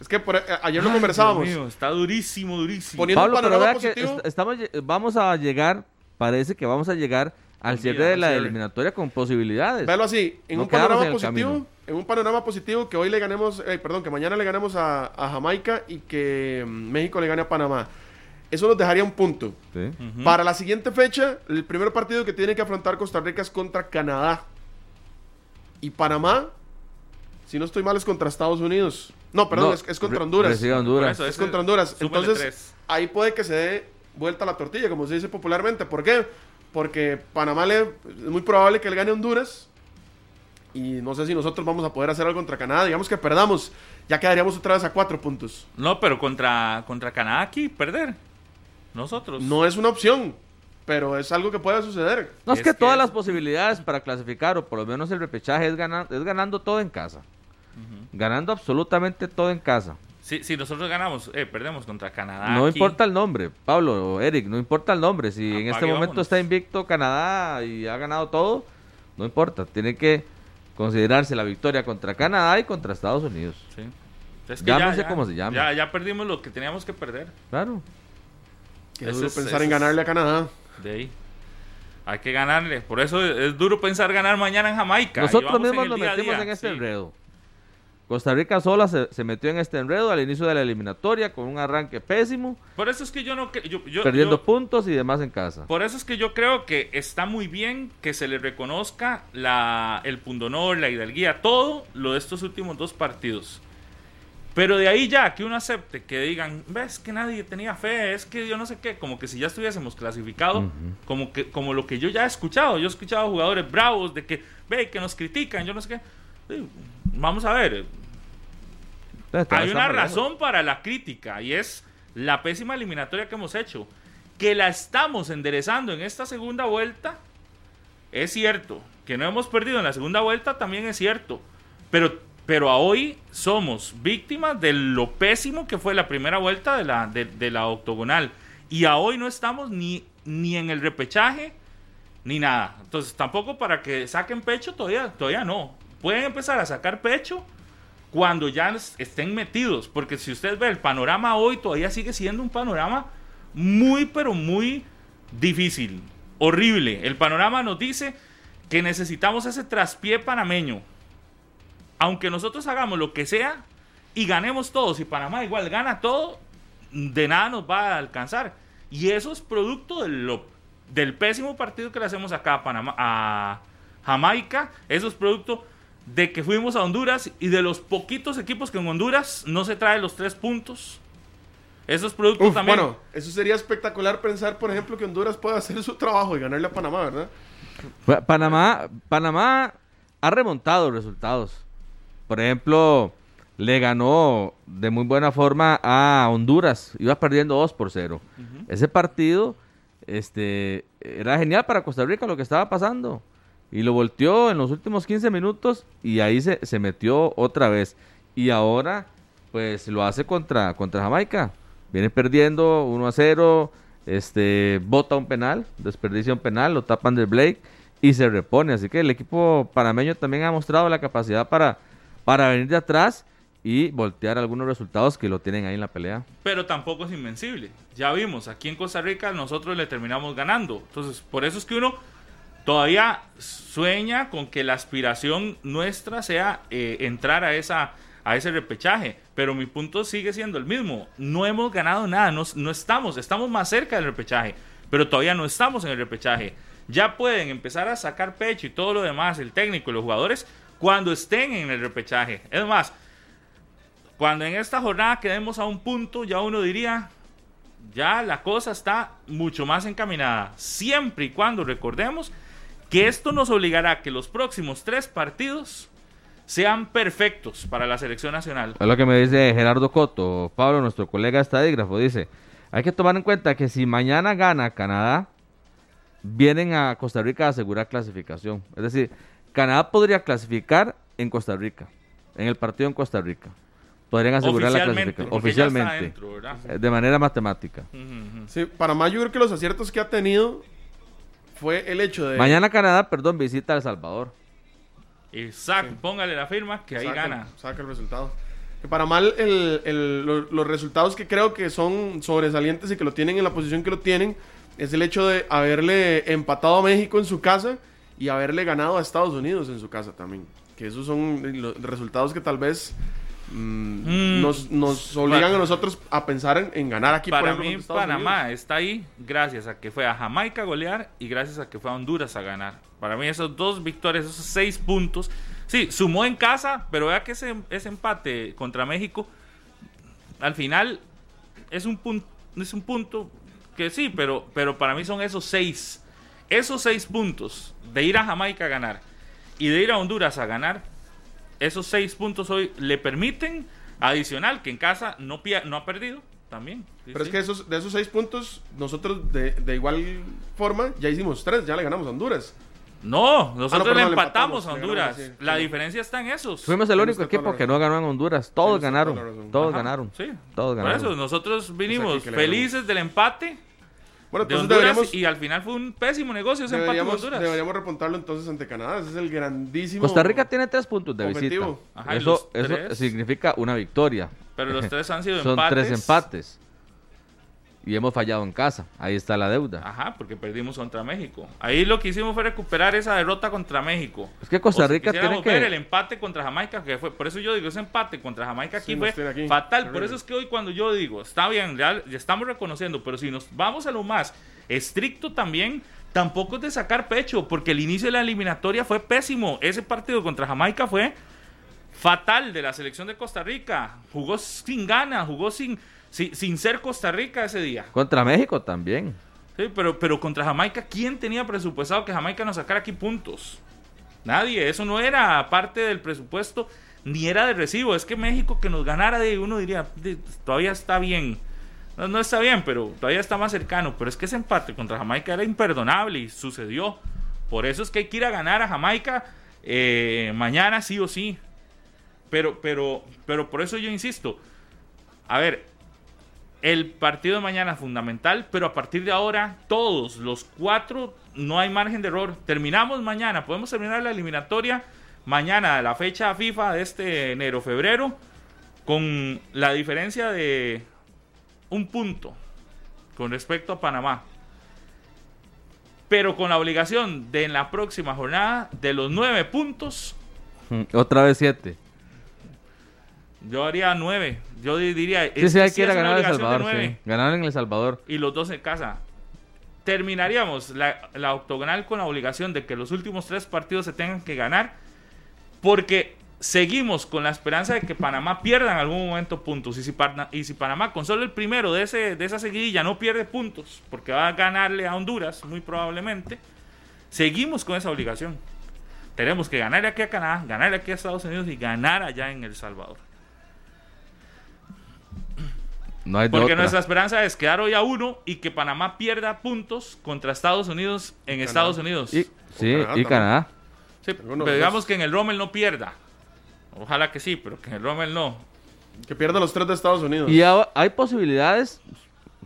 Es que eh, ayer lo conversábamos. está durísimo, durísimo. Poniendo Pablo, que estamos, vamos a llegar, parece que vamos a llegar al cierre de la eliminatoria con posibilidades. Véalo así, en un panorama positivo, en un panorama positivo que hoy le ganemos, eh, perdón, que mañana le ganemos a, Jamaica y que mm, México le gane a Panamá. Eso nos dejaría un punto. Para la siguiente fecha, el primer partido que tiene que afrontar Costa Rica es contra Canadá. Y Panamá, si no estoy mal, es contra Estados Unidos. No, perdón, es, contra Honduras. es contra Honduras. Entonces, ahí puede que se dé vuelta la tortilla, como se dice popularmente. ¿Por qué? Porque Panamá le, es muy probable que él gane Honduras. Y no sé si nosotros vamos a poder hacer algo contra Canadá. Digamos que perdamos. Ya quedaríamos otra vez a cuatro puntos. No, pero contra, contra Canadá aquí, perder. Nosotros. No es una opción. Pero es algo que puede suceder. No es, que, todas las posibilidades para clasificar, o por lo menos el repechaje, es, es ganando todo en casa. Ganando absolutamente todo en casa. Si, nosotros ganamos, eh, perdemos contra Canadá. No importa el nombre, Pablo o Eric, no importa el nombre. Si en este momento está invicto Canadá y ha ganado todo, no importa. Tiene que considerarse la victoria contra Canadá y contra Estados Unidos. Sí. Es ya, sé cómo se llama. Ya, ya perdimos lo que teníamos que perder. Claro. Es duro pensar en ganarle a Canadá. De ahí. Hay que ganarle. Por eso es, duro pensar ganar mañana en Jamaica. Nosotros mismos nos metimos en este enredo. Costa Rica sola se, metió en este enredo al inicio de la eliminatoria con un arranque pésimo. Por eso es que yo no... Yo, perdiendo puntos y demás en casa. Por eso es que yo creo que está muy bien que se le reconozca la, el pundonor, la hidalguía, todo lo de estos últimos dos partidos. Pero de ahí ya, que uno acepte, que digan, ves que nadie tenía fe, es que yo no sé qué, como que si ya estuviésemos clasificado, como, que, como lo que yo ya he escuchado. Yo he escuchado jugadores bravos de que, ve, que nos critican, yo no sé qué vamos a ver. Hay una razón para la crítica y es la pésima eliminatoria que hemos hecho. Que la estamos enderezando en esta segunda vuelta, es cierto. Que no hemos perdido en la segunda vuelta, también es cierto. Pero, pero a hoy somos víctimas de lo pésimo que fue la primera vuelta de la, de, la octogonal. Y a hoy no estamos ni, ni en el repechaje, ni nada. Entonces, tampoco para que saquen pecho, todavía, todavía no pueden empezar a sacar pecho cuando ya estén metidos. Porque si usted ve el panorama hoy, todavía sigue siendo un panorama muy, pero muy difícil, horrible. El panorama nos dice que necesitamos ese traspié panameño. Aunque nosotros hagamos lo que sea y ganemos todos, y Panamá igual gana todo, de nada nos va a alcanzar. Y eso es producto del pésimo partido que le hacemos acá a, Panamá, a Jamaica. Eso es producto de que fuimos a Honduras y de los poquitos equipos que en Honduras no se trae los tres puntos. Esos productos Uf, también. bueno, eso sería espectacular pensar, por ejemplo, que Honduras puede hacer su trabajo y ganarle a Panamá, ¿verdad? Pa- Panamá, Panamá ha remontado resultados. Por ejemplo, le ganó de muy buena forma a Honduras. Iba perdiendo 2 por 0. Ese partido este, era genial para Costa Rica lo que estaba pasando. Y lo volteó en los últimos 15 minutos y ahí se, se metió otra vez. Y ahora, pues lo hace contra, contra Jamaica. Viene perdiendo 1 a 0. Este, bota un penal, desperdicia un penal, lo tapan del Blake y se repone. Así que el equipo panameño también ha mostrado la capacidad para, para venir de atrás y voltear algunos resultados que lo tienen ahí en la pelea. pero tampoco es invencible. Ya vimos, aquí en Costa Rica nosotros le terminamos ganando. Entonces, por eso es que uno todavía sueña con que la aspiración nuestra sea eh, entrar a, esa, a ese repechaje. Pero mi punto sigue siendo el mismo. No hemos ganado nada, no, no estamos, estamos más cerca del repechaje, pero todavía no estamos en el repechaje. Ya pueden empezar a sacar pecho y todo lo demás, el técnico y los jugadores, cuando estén en el repechaje. Es más, cuando en esta jornada quedemos a un punto, ya uno diría, ya la cosa está mucho más encaminada. Siempre y cuando recordemos que esto nos obligará a que los próximos tres partidos sean perfectos para la selección nacional. Es lo que me dice Gerardo Coto, Pablo, nuestro colega estadígrafo, dice, hay que tomar en cuenta que si mañana gana Canadá, vienen a Costa Rica a asegurar clasificación. Es decir, Canadá podría clasificar en Costa Rica, en el partido en Costa Rica. Podrían asegurar la clasificación oficialmente, eh, de manera matemática. Ujú, ujú. Sí, Panamá yo creo que los aciertos que ha tenido fue el hecho de... Mañana Canadá, perdón, visita a El Salvador. Exacto, póngale la firma que ahí saca, gana. Saca el resultado. Que para mal el- el- lo- los resultados que creo que son sobresalientes y que lo tienen en la posición que lo tienen es el hecho de haberle empatado a México en su casa y haberle ganado a Estados Unidos en su casa también. Que esos son los resultados que tal vez mm, Mm. nos, nos obligan Para- a nosotros a pensar en, en ganar aquí. por Para ejemplo, mí, Panamá Unidos. está ahí gracias a que fue a Jamaica a golear y gracias a que fue a Honduras a ganar. Para mí, esos dos victorias, esos seis puntos. Sí, sumó en casa, pero vea que ese, ese empate contra México, al final, es un, punto, es un punto que sí, pero, pero para mí son esos seis. Esos seis puntos de ir a Jamaica a ganar y de ir a Honduras a ganar, esos seis puntos hoy le permiten, adicional, que en casa no, no ha perdido también. Sí, Pero es que esos, de esos seis puntos, nosotros de, de igual forma ya hicimos tres, ya le ganamos a Honduras. No, nosotros Ah, perdón, le le empatamos a Honduras. ganamos, sí, la diferencia está en esos. Fuimos el único la equipo que no ganó en Honduras. Todos toda ganaron. Todos Ajá, ganaron. Sí, Todos por ganaron. eso nosotros vinimos felices del empate Bueno, de Honduras deberíamos, y al final fue un pésimo negocio ese empate con Honduras. deberíamos repuntarlo entonces ante Canadá. Ese es el grandísimo. Costa Rica tiene tres puntos de Objetivo. visita. Ajá, eso eso significa una victoria. Pero los tres han sido (laughs) Son empates. tres empates. Y hemos fallado en casa. Ahí está la deuda. Ajá, porque perdimos contra México. Ahí lo que hicimos fue recuperar esa derrota contra México. Es que Costa O Rica tiene quisiéramos ver el que... empate contra Jamaica, que fue, por eso yo digo, ese empate contra Jamaica aquí Sí, fue aquí. fatal. Por eso es que hoy cuando yo digo, está bien, ya, ya estamos reconociendo, pero si nos vamos a lo más estricto también, tampoco es de sacar pecho, porque el inicio de la eliminatoria fue pésimo. Ese partido contra Jamaica fue fatal de la selección de Costa Rica. Jugó sin ganas, jugó sin, sin, sin ser Costa Rica ese día. Contra México también. Sí, pero, pero contra Jamaica, ¿quién tenía presupuestado que Jamaica nos sacara aquí puntos? Nadie, eso no era parte del presupuesto, ni era de recibo. Es que México que nos ganara de uno diría, "De- todavía está bien. No, no está bien, pero todavía está más cercano. Pero es que ese empate contra Jamaica era imperdonable y sucedió. Por eso es que hay que ir a ganar a Jamaica eh, mañana sí o sí. Pero, pero, pero por eso yo insisto. A ver, el partido de mañana es fundamental, pero a partir de ahora, todos los cuatro, no hay margen de error. Terminamos mañana, podemos terminar la eliminatoria mañana, la fecha FIFA de este enero-febrero, con la diferencia de un punto con respecto a Panamá. Pero con la obligación de en la próxima jornada, de los nueve puntos, Otra vez siete. Yo haría nueve. Yo di- diría, Sí, sí, hay que ir a ganar El obligación de Salvador. Sí. Ganar en El Salvador. y los dos en casa. Terminaríamos la, la octogonal con la obligación de que los últimos tres partidos se tengan que ganar, porque seguimos con la esperanza de que Panamá pierda en algún momento puntos. Y si, y si Panamá con solo el primero de, ese, de esa seguidilla no pierde puntos, porque va a ganarle a Honduras, muy probablemente, seguimos con esa obligación. Tenemos que ganar aquí a Canadá, ganar aquí a Estados Unidos y ganar allá en El Salvador. No hay Porque nuestra esperanza es quedar hoy a uno y que Panamá pierda puntos contra Estados Unidos en Estados Unidos. Y, sí, y Canadá. Sí, pero digamos que en el Rommel no pierda. Ojalá que sí, pero que en el Rommel no. Que pierda los tres de Estados Unidos. Y hay posibilidades,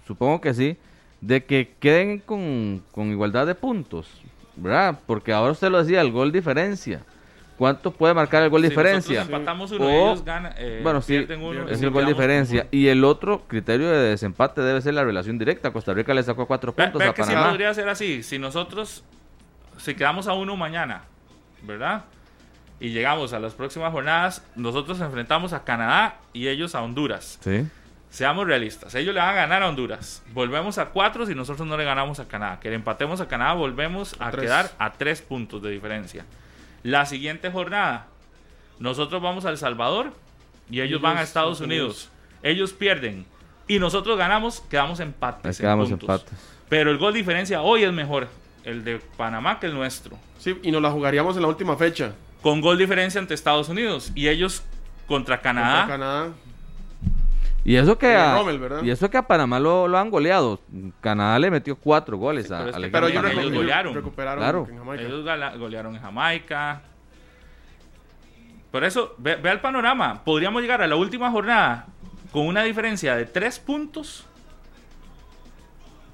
supongo que sí, de que queden con, con igualdad de puntos. ¿verdad? Porque ahora usted lo decía, el gol diferencia. ¿Cuánto puede marcar el gol diferencia? empatamos uno, ellos ganan, eh, bueno, sí, uno, es el gol diferencia. Y el otro criterio de desempate debe ser la relación directa. Costa Rica le sacó cuatro puntos a que Panamá. podría ser así. Si nosotros, si quedamos a uno mañana, ¿verdad? Y llegamos a las próximas jornadas, nosotros enfrentamos a Canadá y ellos a Honduras. Sí. Seamos realistas, ellos le van a ganar a Honduras. Volvemos a cuatro si nosotros no le ganamos a Canadá. Que le empatemos a Canadá, volvemos a, quedar a tres puntos de diferencia. La siguiente jornada, nosotros vamos a El Salvador y ellos, van a Estados Unidos. Ellos pierden y nosotros ganamos, quedamos empates. quedamos empates. Pero el gol diferencia hoy es mejor, el de Panamá que el nuestro. Sí, y nos la jugaríamos en la última fecha. Con gol diferencia ante Estados Unidos y ellos contra Canadá. Contra Canadá y eso que a, y eso que a Panamá lo, lo, han goleado. Canadá le metió cuatro goles a, pero, pero ellos, golearon. Recuperaron en Jamaica. Ellos golearon en Jamaica. Por eso, ve, ve, el panorama. Podríamos llegar a la última jornada con una diferencia de tres puntos.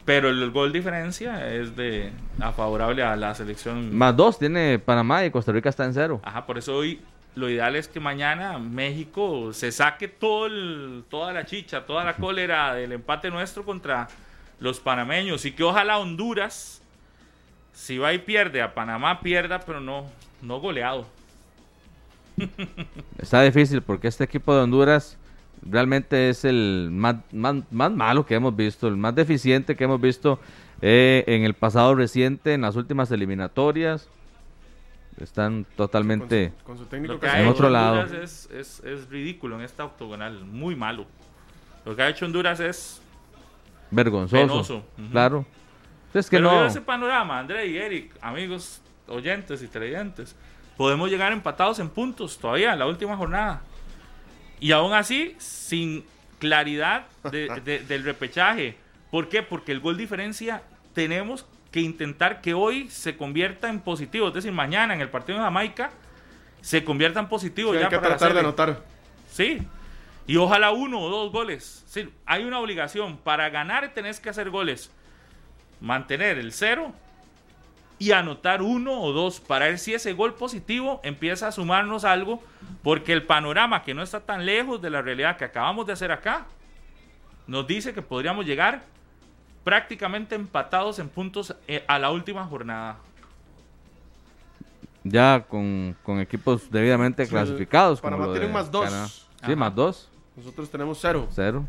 Pero el gol diferencia es de a favorable a la selección. Más dos tiene Panamá y Costa Rica está en cero. Ajá, por eso hoy lo ideal es que mañana México se saque toda la chicha, toda la cólera del empate nuestro contra los panameños y que ojalá Honduras, si va y pierde a Panamá, pierda, pero no, no goleado. (laughs) Está difícil porque este equipo de Honduras realmente es el más, más, malo que hemos visto, el más deficiente que hemos visto eh, en el pasado reciente, en las últimas eliminatorias. Están totalmente con su, técnico en otro lado. Es, es, es, ridículo en esta octogonal, muy malo. Lo que ha hecho Honduras es vergonzoso. Claro. Es que Pero no. ese panorama, André y Eric, amigos oyentes y televidentes, podemos llegar empatados en puntos todavía en la última jornada. Y aún así, sin claridad del repechaje. ¿Por qué? Porque el gol diferencia tenemos que intentar que hoy se convierta en positivo. Es decir, mañana en el partido de Jamaica se convierta en positivo. ya hay que tratar de anotar. Sí. Y ojalá uno o dos goles. Sí, hay una obligación. Para ganar tenés que hacer goles. Mantener el cero y anotar uno o dos para ver si ese gol positivo empieza a sumarnos algo. Porque el panorama que no está tan lejos de la realidad que acabamos de hacer acá nos dice que podríamos llegar prácticamente empatados en puntos eh, a la última jornada. Ya con, equipos debidamente clasificados. Panamá tienen más dos. Sí, más dos. Nosotros tenemos cero. Cero.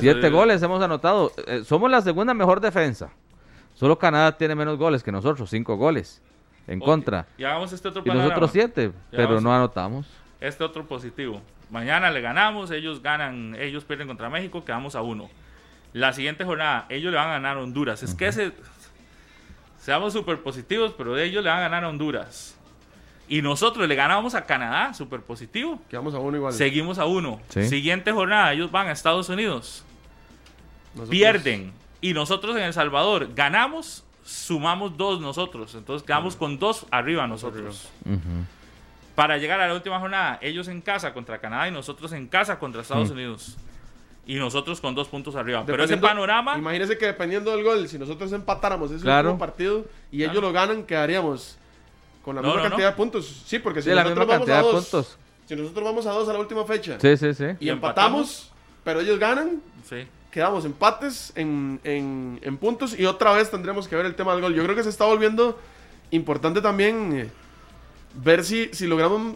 Siete goles hemos anotado. Eh, somos la segunda mejor defensa. Solo Canadá tiene menos goles que nosotros, cinco goles en contra. Y hagamos este otro Y nosotros siete, pero no anotamos. Este otro positivo. Mañana le ganamos, ellos ganan, ellos pierden contra México, quedamos a uno. La siguiente jornada, ellos le van a ganar a Honduras. Es que ese, seamos súper positivos, pero ellos le van a ganar a Honduras. Y nosotros le ganamos a Canadá, súper positivo. Quedamos a uno igual. Seguimos a uno. Siguiente jornada, ellos van a Estados Unidos. Pierden. Y nosotros en El Salvador ganamos, sumamos dos nosotros. Entonces quedamos con dos arriba nosotros. Para llegar a la última jornada, ellos en casa contra Canadá y nosotros en casa contra Estados Unidos y nosotros con dos puntos arriba. Pero ese panorama. Imagínese que dependiendo del gol, si nosotros empatáramos ese último partido y ellos lo ganan, quedaríamos con la misma cantidad de puntos. Sí, porque si nosotros vamos a dos. Si nosotros vamos a dos a la última fecha. Sí, sí, sí. Y, empatamos, pero ellos ganan. Quedamos empates en, en, puntos y otra vez tendremos que ver el tema del gol. Yo creo que se está volviendo importante también eh, ver si, si logramos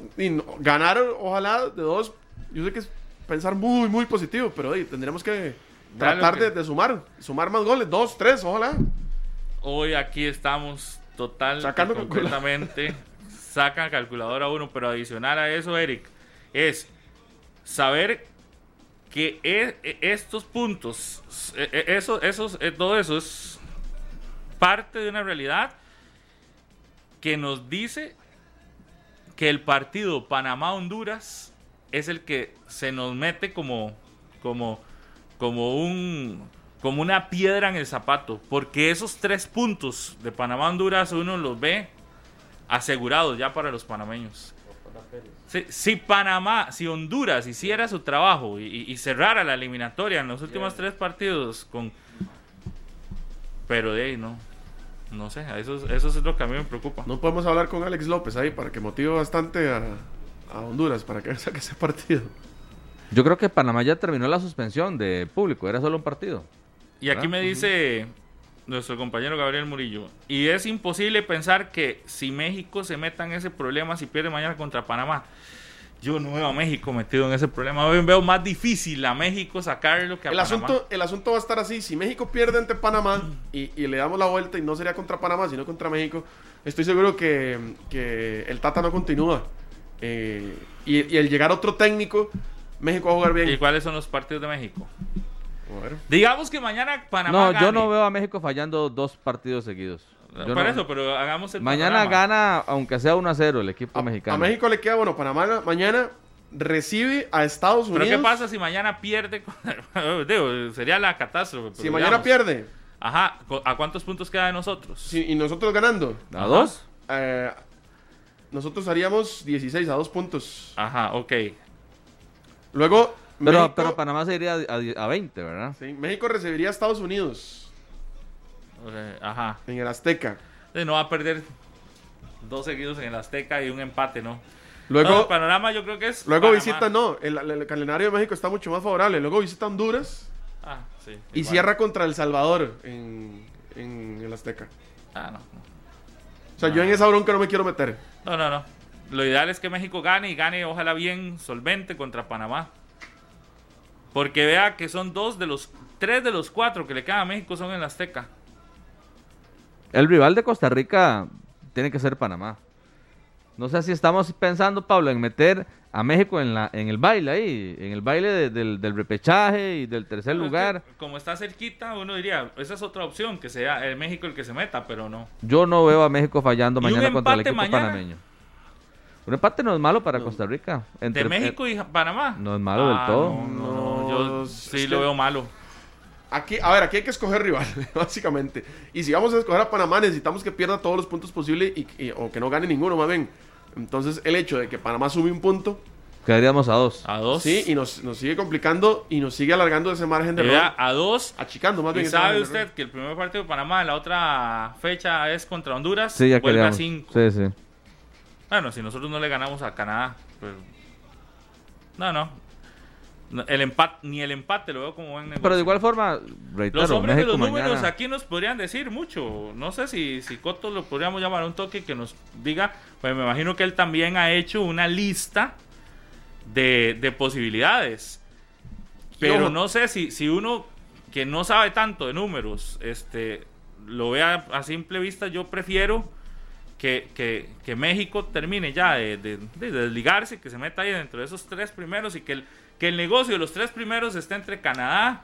ganar, ojalá, de dos. Yo sé que es pensar muy, muy positivo, pero tendríamos que tratar De, sumar, sumar más goles, dos, tres, ojalá. Hoy aquí estamos total, Sacando completamente. (laughs) Saca calculadora uno, pero adicional a eso, Eric, es saber que e- e- estos puntos, e- eso, esos, todo eso es parte de una realidad que nos dice que el partido Panamá-Honduras es el que se nos mete como, como, como, un, como una piedra en el zapato. Porque esos tres puntos de Panamá-Honduras uno los ve asegurados ya para los panameños. Si, si Panamá, si Honduras hiciera su trabajo y, cerrara la eliminatoria en los últimos tres partidos con... Pero de ahí no. No sé, eso, es- eso es lo que a mí me preocupa. No podemos hablar con Alex López ahí para que motive bastante a, a Honduras para que (laughs) saque ese partido. Yo creo que Panamá ya terminó la suspensión de público, era solo un partido. Y aquí me dice nuestro compañero Gabriel Murillo, y es imposible pensar que si México se meta en ese problema, si pierde mañana contra Panamá, yo no veo a México metido en ese problema, Veo- veo más difícil a México sacarlo que a El Panamá. asunto, el asunto va a estar así. Si México pierde ante Panamá y, y le damos la vuelta y no sería contra Panamá, sino contra México, estoy seguro que, que el Tata no continúa. Eh, y, y el llegar otro técnico, México va a jugar bien. ¿Y cuáles son los partidos de México? Digamos que mañana Panamá No, gane. yo no veo a México fallando dos partidos seguidos. Yo no- eso, pero hagamos el Mañana panorama. gana, aunque sea 1 a 0, el equipo A, mexicano. a México le queda, bueno, Panamá mañana recibe a Estados Unidos. Pero ¿qué pasa si mañana pierde? (laughs) Digo, sería la catástrofe. Si mañana pierde Ajá, ¿a cuántos puntos queda de nosotros? si- y nosotros ganando, ¿A dos? eh, nosotros haríamos 16 a 2 puntos. Ajá, ok. Luego, Pero, México, pero Panamá se iría a, a 20, ¿verdad? sí, México recibiría a Estados Unidos Ajá. en el Azteca. Entonces no va a perder dos seguidos en el Azteca y un empate, ¿no? Luego, No, el panorama yo creo que es. luego Panamá. visita, no, el, el calendario de México está mucho más favorable. Luego visita Honduras Ah, sí. y igual. cierra contra El Salvador en, en el Azteca. Ah, no. O sea, yo en esa bronca no me quiero meter. No, no, no. Lo ideal es que México gane y gane, ojalá bien solvente contra Panamá. Porque vea que son dos de los. Tres de los cuatro que le quedan a México son en el Azteca. El rival de Costa Rica tiene que ser Panamá. No sé si estamos pensando, Pablo, en meter a México en, la, en el baile ahí, en el baile de- del, del repechaje y del tercer Pero es lugar. que, como está cerquita, uno diría, esa es otra opción, que sea el México el que se meta, pero no. Yo no veo a México fallando ¿Y un mañana contra el equipo mañana? panameño. Un empate no es malo para Costa Rica. ¿De Entre- México y Panamá? no es malo del todo. No, no, no, yo sí es lo que- veo malo. Aquí, a ver, aquí hay que escoger rival, (laughs) básicamente. Y si vamos a escoger a Panamá, necesitamos que pierda todos los puntos posibles y, y- o que no gane ninguno, más bien. Entonces, el hecho de que Panamá sume un punto, Quedaríamos a dos. A dos. sí, y nos, nos sigue complicando y nos sigue alargando ese margen de error. a dos. Achicando más ¿Y bien. sabe usted error. que el primer partido de Panamá en la otra fecha es contra Honduras? Sí, ya vuelve a cinco. Sí, sí. Bueno, si nosotros no le ganamos a Canadá, pues... No, no. El empate, ni el empate lo veo como buen negocio. Pero de igual forma, reitero, Los hombres México de los números mañana- aquí nos podrían decir mucho. No sé si, si Coto lo podríamos llamar a un toque que nos diga. Pues me imagino que él también ha hecho una lista de, de posibilidades. Pero no sé si, si uno que no sabe tanto de números este, lo vea a simple vista, yo prefiero que, que- que México termine ya de, de- de desligarse, que se meta ahí dentro de esos tres primeros y que el, que el negocio de los tres primeros esté entre Canadá,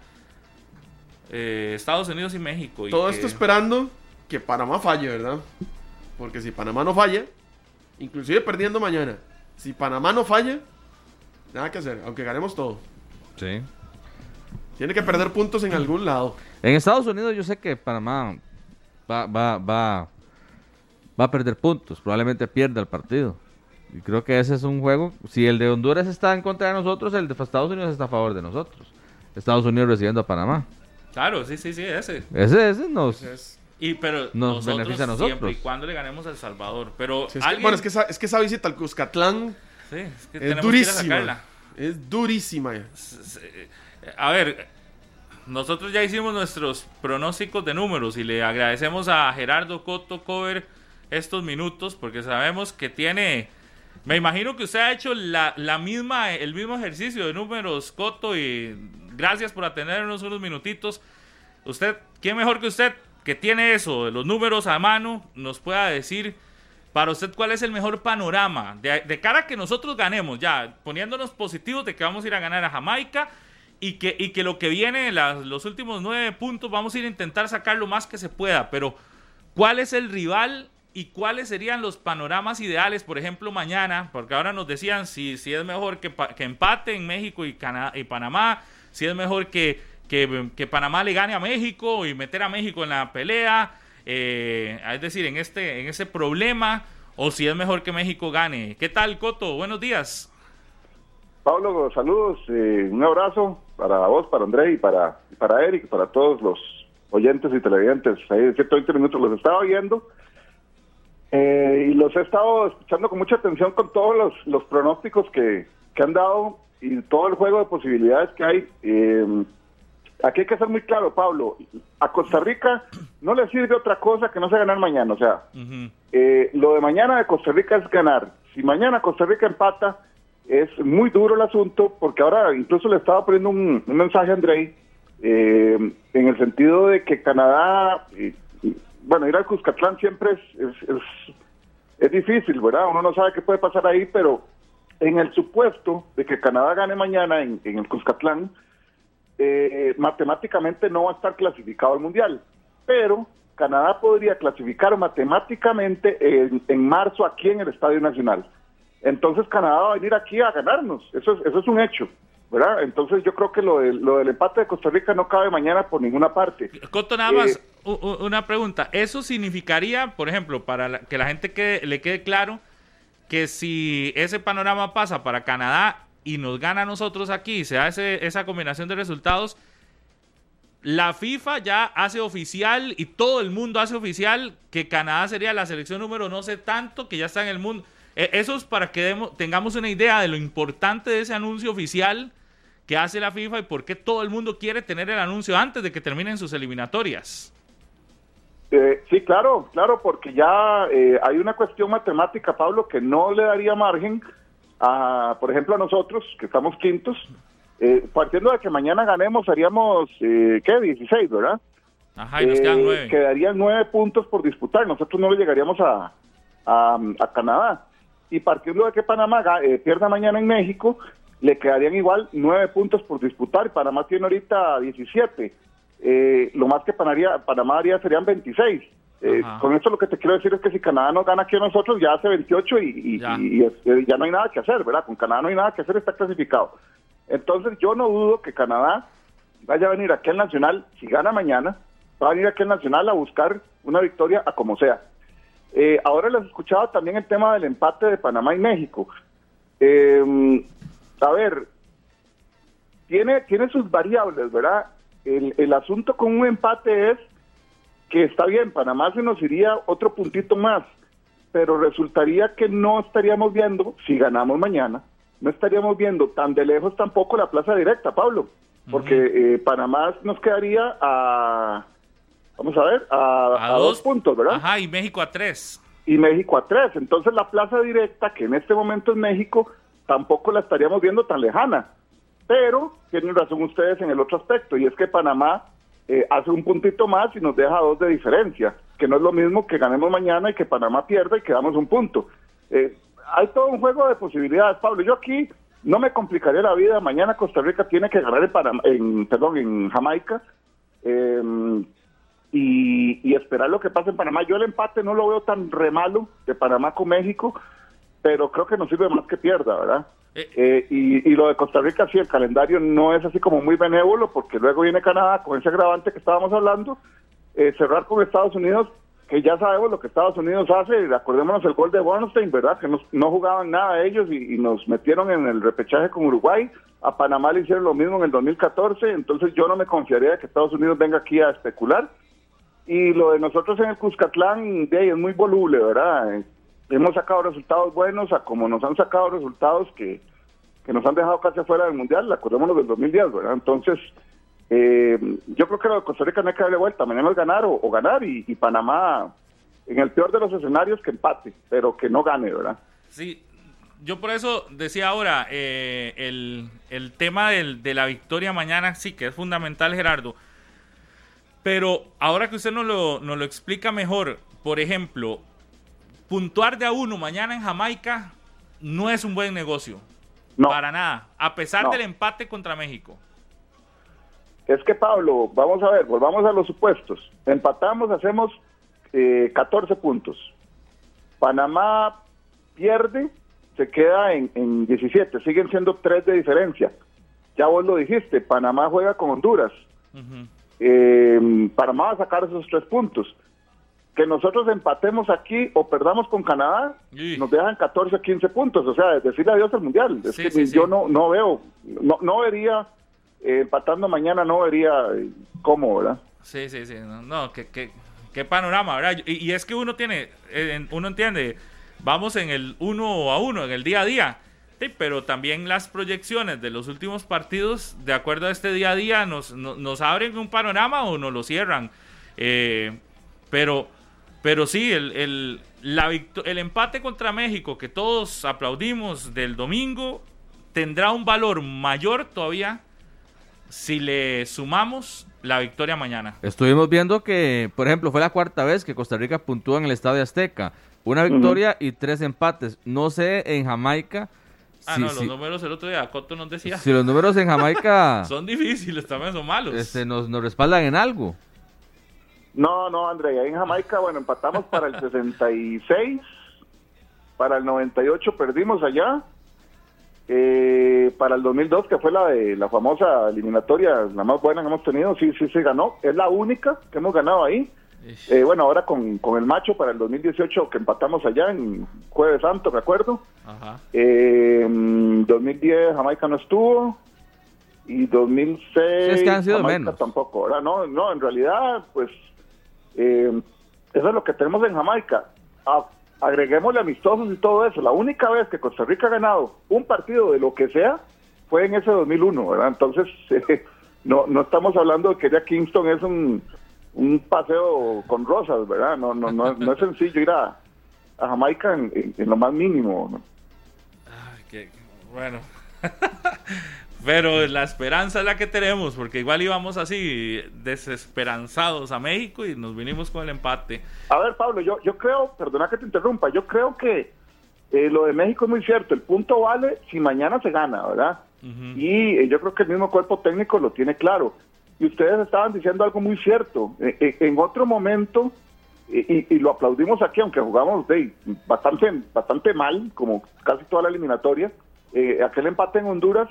eh, Estados Unidos y México. y Todo que- esto esperando que Panamá falle, ¿verdad? Porque si Panamá no falla, inclusive perdiendo mañana, si Panamá no falla, nada que hacer, aunque ganemos todo. Sí. Tiene que perder puntos en algún lado. En Estados Unidos yo sé que Panamá va, va, va, va a perder puntos, probablemente pierda el partido. Y creo que ese es un juego, si el de Honduras está en contra de nosotros, el de Estados Unidos está a favor de nosotros. Estados Unidos recibiendo a Panamá. Claro, sí, sí, sí, ese. Ese, ese nos... Es- Y, pero Nos nosotros, beneficia a nosotros. siempre y cuando le ganemos a El Salvador. Pero sí, es que- alguien- bueno, es que, esa, es que esa visita al Cuscatlán Sí, es que es que durísima. sacarla. Es durísima. S- A ver, nosotros ya hicimos nuestros pronósticos de números y le agradecemos a Gerardo Coto Cover estos minutos porque sabemos que tiene... Me imagino que usted ha hecho la, la misma, el mismo ejercicio de números, Coto, y gracias por atendernos unos minutitos. Usted, ¿quién mejor que usted que tiene eso, los números a mano, nos pueda decir Para usted, ¿cuál es el mejor panorama? De, cara a que nosotros ganemos, ya poniéndonos positivos de que vamos a ir a ganar a Jamaica y que, y que lo que viene, los últimos nueve puntos, vamos a ir a intentar sacar lo más que se pueda. Pero, ¿cuál es el rival y cuáles serían los panoramas ideales, por ejemplo, mañana? Porque ahora nos decían si, si es mejor que, que empate en México y, y Panamá, si es mejor que, que, Panamá le gane a México y meter a México en la pelea eh, es decir, en este en ese problema o si es mejor que México gane. ¿Qué tal, Coto? Buenos días. Pablo, saludos, eh, un abrazo para vos, para André y para, para Eric, para todos los oyentes y televidentes. Ahí de 120 minutos los estaba oyendo eh, y los he estado escuchando con mucha atención con todos los, los pronósticos que, que han dado y todo el juego de posibilidades que hay. Eh, aquí hay que ser muy claro, Pablo. A Costa Rica no le sirve otra cosa que no sea ganar mañana. O sea, eh, lo de mañana de Costa Rica es ganar. Si mañana Costa Rica empata, es muy duro el asunto, porque ahora incluso le estaba poniendo un, mensaje a Andrei, eh, en el sentido de que Canadá, bueno, ir al Cuscatlán siempre es, es, difícil, ¿verdad? Uno no sabe qué puede pasar ahí, pero en el supuesto de que Canadá gane mañana en, en el Cuscatlán, eh, matemáticamente no va a estar clasificado al Mundial, pero Canadá podría clasificar matemáticamente en, marzo aquí en el Estadio Nacional. Entonces Canadá va a venir aquí a ganarnos, eso es, eso es un hecho. ¿verdad? Entonces yo creo que lo, lo del empate de Costa Rica no cabe mañana por ninguna parte. Coto, nada más, eh, una pregunta. ¿Eso significaría, por ejemplo, para que la gente le quede claro, que si ese panorama pasa para Canadá, y nos gana a nosotros aquí, se hace esa combinación de resultados, la FIFA ya hace oficial y todo el mundo hace oficial que Canadá sería la selección número no sé tanto que ya está en el mundo. E, eso es para que tengamos una idea de lo importante de ese anuncio oficial que hace la FIFA y por qué todo el mundo quiere tener el anuncio antes de que terminen sus eliminatorias. Eh, sí, claro, claro, porque ya eh, hay una cuestión matemática, Pablo, que no le daría margen por ejemplo, a nosotros, que estamos quintos, eh, partiendo de que mañana ganemos, haríamos, eh, ¿qué? 16, ¿verdad? Ajá, y nos quedan 9. Eh, quedarían 9 puntos por disputar. Nosotros no le llegaríamos a, a, Canadá. Y partiendo de que Panamá eh, pierda mañana en México, le quedarían igual 9 puntos por disputar. Panamá tiene ahorita 17. Lo más que Panamá, Panamá haría serían 26. Eh, con esto lo que te quiero decir es que si Canadá no gana aquí a nosotros, ya hace 28 y, ya. no hay nada que hacer, ¿verdad? Con Canadá no hay nada que hacer, está clasificado. Entonces yo no dudo que Canadá vaya a venir aquí al Nacional, si gana mañana, va a venir aquí al Nacional a buscar una victoria a como sea. Eh, ahora les escuchaba también el tema del empate de Panamá y México. Eh, a ver, tiene, tiene sus variables, ¿verdad? El, el asunto con un empate es que está bien, Panamá se nos iría otro puntito más, pero resultaría que no estaríamos viendo, si ganamos mañana, no estaríamos viendo tan de lejos tampoco la plaza directa, Pablo, porque eh, Panamá nos quedaría a, vamos a ver, a, dos, puntos, ¿verdad? Ajá, y México a tres. Y México a tres. Entonces la plaza directa, que en este momento es México, tampoco la estaríamos viendo tan lejana. Pero tienen razón ustedes en el otro aspecto, y es que Panamá eh, hace un puntito más y nos deja dos de diferencia, que no es lo mismo que ganemos mañana y que Panamá pierda y quedamos un punto. Eh, hay todo un juego de posibilidades, Pablo. Yo aquí no me complicaría la vida. Mañana Costa Rica tiene que ganar en, Panamá, en perdón, en Jamaica em, y, esperar lo que pase en Panamá. Yo el empate no lo veo tan re malo de Panamá con México, pero creo que nos sirve más que pierda, ¿verdad? Eh, y, lo de Costa Rica, sí, el calendario no es así como muy benévolo, porque luego viene Canadá con ese agravante que estábamos hablando, eh, cerrar con Estados Unidos, que ya sabemos lo que Estados Unidos hace, acordémonos el gol de Bornstein, ¿verdad? Que no jugaban nada ellos y, nos metieron en el repechaje con Uruguay, a Panamá le hicieron lo mismo en el 2014, entonces yo no me confiaría que Estados Unidos venga aquí a especular. Y lo de nosotros en el Cuscatlán, de es muy voluble, ¿verdad? Hemos sacado resultados buenos a como nos han sacado resultados que, nos han dejado casi afuera del Mundial, acordémonos del 2010, ¿verdad? Entonces, eh, yo creo que lo de Costa Rica no hay que darle vuelta, mañana es ganar o, ganar y, Panamá, en el peor de los escenarios, que empate, pero que no gane, ¿verdad? Sí, yo por eso decía ahora, eh, el, tema de la victoria mañana sí que es fundamental, Gerardo. Pero ahora que usted nos lo, nos lo explica mejor, por ejemplo, puntuar de a uno mañana en Jamaica no es un buen negocio. No. Para nada. A pesar No. del empate contra México. Es que Pablo, vamos a ver, volvamos a los supuestos. Empatamos, hacemos eh, 14 puntos. Panamá pierde, se queda en, en 17, siguen siendo 3 de diferencia. Ya vos lo dijiste, Panamá juega con Honduras. Eh, Panamá va a sacar esos 3 puntos. Que nosotros empatemos aquí o perdamos con Canadá, nos dejan 14 15 puntos. O sea, decirle adiós al Mundial. Es Sí, que sí, yo no, no veo, no, no vería, eh, empatando mañana, no vería eh, cómo, ¿verdad? Sí, sí, sí. No, no, qué, qué- qué panorama, ¿verdad? Y, y es que uno tiene, eh, uno entiende, vamos en el uno a uno, en el día a día. Sí, pero también las proyecciones de los últimos partidos, de acuerdo a este día a día, nos, no- nos abren un panorama o nos lo cierran. Eh, pero, pero sí, el, el, la victo- el empate contra México, que todos aplaudimos del domingo, tendrá un valor mayor todavía si le sumamos la victoria mañana. Estuvimos viendo que, por ejemplo, fue la cuarta vez que Costa Rica puntúa en el Estadio Azteca. Una victoria y tres empates. No sé en Jamaica Ah, si, no, si- los números el otro día, Coto nos decía. si los números en Jamaica (laughs) Son difíciles, también son malos. este, nos, nos respaldan en algo. No, no, André, ahí en Jamaica, bueno, empatamos para el 66, para el 98 perdimos allá, eh, para el 2002, que fue la de la famosa eliminatoria, la más buena que hemos tenido, sí, sí se ganó, es la única que hemos ganado ahí. Eh, bueno, ahora con, con el macho para el 2018 que empatamos allá en Jueves Santo, me acuerdo. Ajá. Eh, mm, 2010 Jamaica no estuvo y 2006 Sí, es que han sido Jamaica menos. tampoco. ¿verdad? No, no, en realidad, pues eh, eso es lo que tenemos en Jamaica. A- agreguémosle amistosos y todo eso. La única vez que Costa Rica ha ganado un partido de lo que sea fue en ese 2001, ¿verdad? Entonces, (laughs) no, no estamos hablando de que ya Kingston es un, un paseo con rosas, ¿verdad? No, no, no, no es sencillo ir a, a Jamaica en, lo más mínimo, bueno. (laughs) Pero la esperanza es la que tenemos, porque igual íbamos así desesperanzados a México y nos vinimos con el empate. A ver, Pablo, yo, yo creo, perdona que te interrumpa, yo creo que eh, lo de México es muy cierto, el punto vale si mañana se gana, ¿verdad? Y eh, yo creo que el mismo cuerpo técnico lo tiene claro. Y ustedes estaban diciendo algo muy cierto. Eh, en otro momento, y, y lo aplaudimos aquí, aunque jugamos bastante, bastante mal, como casi toda la eliminatoria, aquel empate en Honduras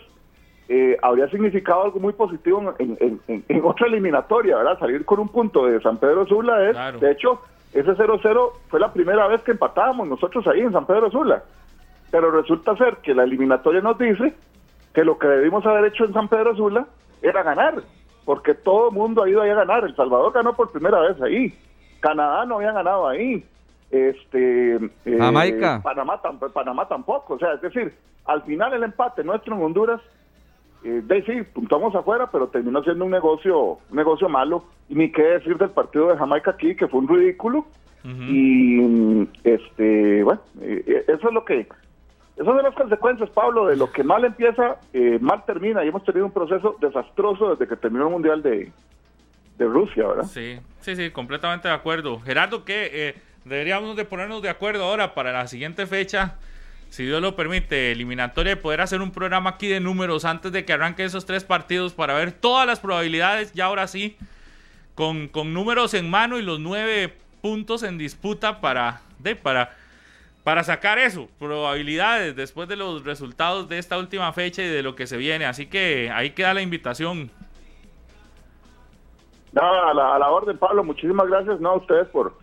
eh, habría significado algo muy positivo en, en- en- en otra eliminatoria, ¿verdad? Salir con un punto de San Pedro Sula es, Claro. de hecho, ese 0-0 fue la primera vez que empatábamos nosotros ahí en San Pedro Sula. Pero resulta ser que la eliminatoria nos dice que lo que debimos haber hecho en San Pedro Sula era ganar, porque todo el mundo ha ido ahí a ganar. El Salvador ganó por primera vez ahí, Canadá no había ganado ahí, este eh, Jamaica. Panamá tampoco. O sea, es decir, al final el empate nuestro en Honduras, eh, de sí, puntuamos afuera, pero terminó siendo un negocio, un negocio malo. Y ni qué decir del partido de Jamaica aquí, que fue un ridículo. Y mm, este, bueno, eh, eh, eso es lo que, esas son las consecuencias, Pablo, de lo que mal empieza, eh, mal termina. Y hemos tenido un proceso desastroso desde que terminó el Mundial de, de Rusia, ¿verdad? Sí, sí, sí, completamente de acuerdo. Gerardo, que eh, deberíamos de ponernos de acuerdo ahora para la siguiente fecha, si Dios lo permite, eliminatoria, de poder hacer un programa aquí de números antes de que arranquen esos tres partidos para ver todas las probabilidades, ya ahora sí, con, con números en mano y los nueve puntos en disputa para, de, para, para sacar eso, probabilidades después de los resultados de esta última fecha y de lo que se viene. Así que ahí queda la invitación. No, a la, a la orden, Pablo, muchísimas gracias no, a ustedes por,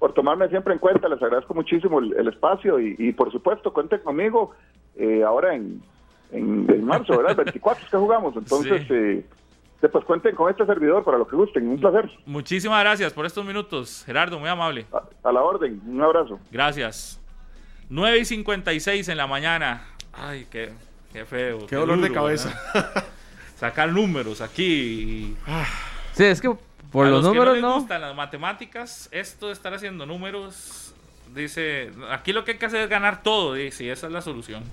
por tomarme siempre en cuenta. Les agradezco muchísimo el, el espacio y, y, por supuesto, cuenten conmigo eh, ahora en, en, en marzo, ¿verdad? El 24 es que jugamos. Entonces, Sí. eh, después cuenten con este servidor para lo que gusten. Un placer. Muchísimas gracias por estos minutos, Gerardo, muy amable. A, a la orden. Un abrazo. Gracias. 9 y 56 en la mañana. Ay, qué, qué feo. Qué dolor de cabeza. ¿verdad? Sacar números aquí. Sí, es que por A los, que no números les no. gustan las matemáticas, esto de estar haciendo números, dice, aquí lo que hay que hacer es ganar todo, dice, y esa es la solución.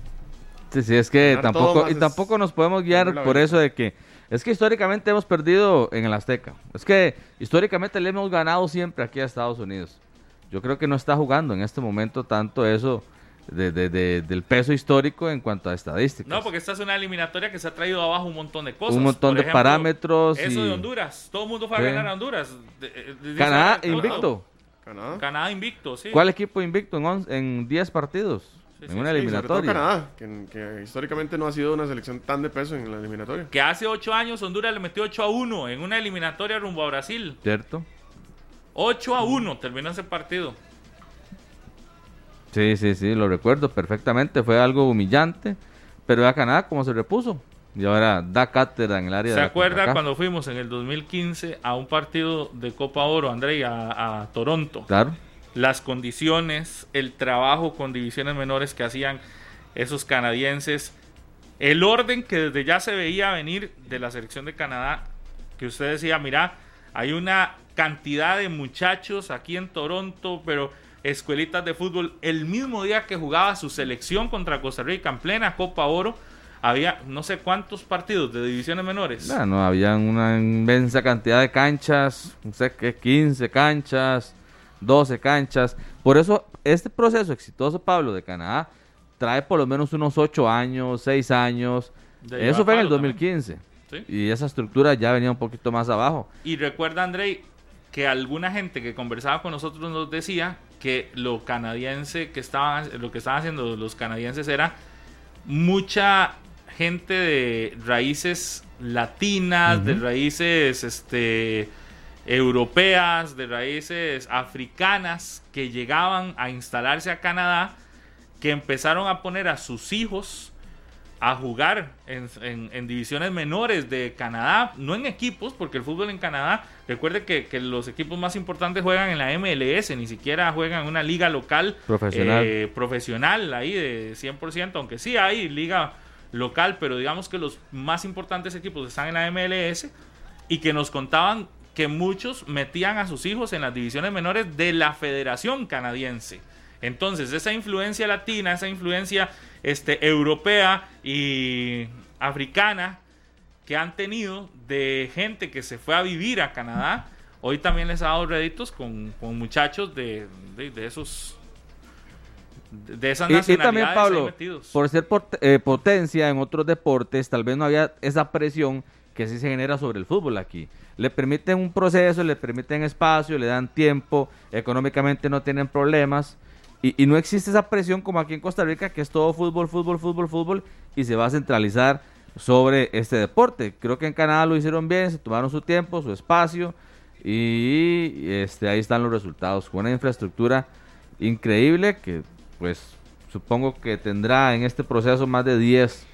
Sí, sí, es que Ganar tampoco, y tampoco nos podemos guiar por eso de que es que históricamente hemos perdido en el Azteca. Es que históricamente le hemos ganado siempre aquí a Estados Unidos. Yo creo que no está jugando en este momento tanto eso de, de- de- del peso histórico en cuanto a estadísticas. No, porque esta es una eliminatoria que se ha traído abajo un montón de cosas. Un montón Por de parámetros Eso y- de Honduras. Todo el mundo fue a ganar a Honduras. De- de- de- Canadá invicto. Canadá. Canadá invicto, sí. ¿Cuál equipo invicto en, once- en 10 partidos? Sí, en sí, una eliminatoria. Canadá, que, que históricamente no ha sido una selección tan de peso en la eliminatoria. Que hace ocho años Honduras le metió 8 a 1 en una eliminatoria rumbo a Brasil. ¿Cierto? 8 a 1 terminó ese partido. Sí, sí, sí, lo recuerdo perfectamente. Fue algo humillante. Pero a Canadá, ¿cómo se repuso? Y ahora da cátedra en el área ¿Se de la acuerda cuando fuimos en el 2015 a un partido de Copa Oro, André, a, a Toronto? Claro. Las condiciones, el trabajo con divisiones menores que hacían esos canadienses, el orden que desde ya se veía venir de la selección de Canadá, que usted decía, mira, hay una cantidad de muchachos aquí en Toronto, pero escuelitas de fútbol, el mismo día que jugaba su selección contra Costa Rica en plena Copa Oro, había no sé cuántos partidos de divisiones menores. Ya, no, había una inmensa cantidad de canchas, no sé qué, 15 canchas, 12 canchas. Por eso, este proceso exitoso, Pablo, de Canadá, trae por lo menos unos 8 años, 6 años. De Eso fue en el Pablo también. 2015. Sí. Y esa estructura ya venía un poquito más abajo. Y recuerda, Andrei, que alguna gente que conversaba con nosotros nos decía que lo canadiense que estaban, lo que estaban haciendo los canadienses era mucha gente de raíces latinas, de raíces este, europeas, de raíces africanas que llegaban a instalarse a Canadá, que empezaron a poner a sus hijos a jugar en, en- en divisiones menores de Canadá, no en equipos, porque el fútbol en Canadá, recuerde que, que los equipos más importantes juegan en la MLS, ni siquiera juegan en una liga local Profesional. eh, profesional ahí de 100%, aunque sí hay liga local, pero digamos que los más importantes equipos están en la MLS y que nos contaban que muchos metían a sus hijos en las divisiones menores de la Federación Canadiense. Entonces, esa influencia latina, esa influencia este, europea y africana que han tenido de gente que se fue a vivir a Canadá, hoy también les ha dado réditos con, con muchachos de, de, de esos de esas Y, y nacionalidades también, Pablo, metidos. por ser pot- eh, potencia en otros deportes, tal vez no había esa presión que sí se genera sobre el fútbol aquí. Le permiten un proceso, le permiten espacio, le dan tiempo, económicamente no tienen problemas. Y, y no existe esa presión como aquí en Costa Rica, que es todo fútbol, fútbol, fútbol, fútbol, y se va a centralizar sobre este deporte. Creo que en Canadá lo hicieron bien, se tomaron su tiempo, su espacio, y este, ahí están los resultados, con una infraestructura increíble que pues supongo que tendrá en este proceso más de 10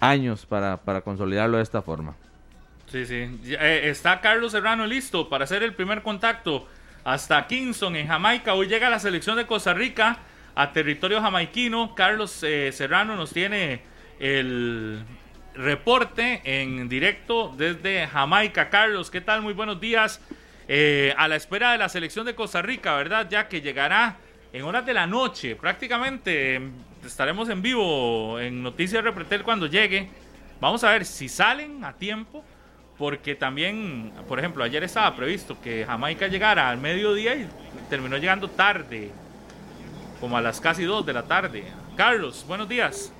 años para, para consolidarlo de esta forma. Sí, sí. Eh, está Carlos Serrano listo para hacer el primer contacto hasta Kingston, en Jamaica. Hoy llega la selección de Costa Rica a territorio jamaiquino. Carlos eh, Serrano nos tiene el reporte en directo desde Jamaica. Carlos, ¿qué tal? Muy buenos días. Eh, a la espera de la selección de Costa Rica, ¿verdad? Ya que llegará en horas de la noche. Prácticamente em, estaremos en vivo en Noticias Repretel cuando llegue. Vamos a ver si salen a tiempo, porque también, por ejemplo, ayer estaba previsto que Jamaica llegara al mediodía y terminó llegando tarde, como a las casi 2 de la tarde. Carlos, buenos días.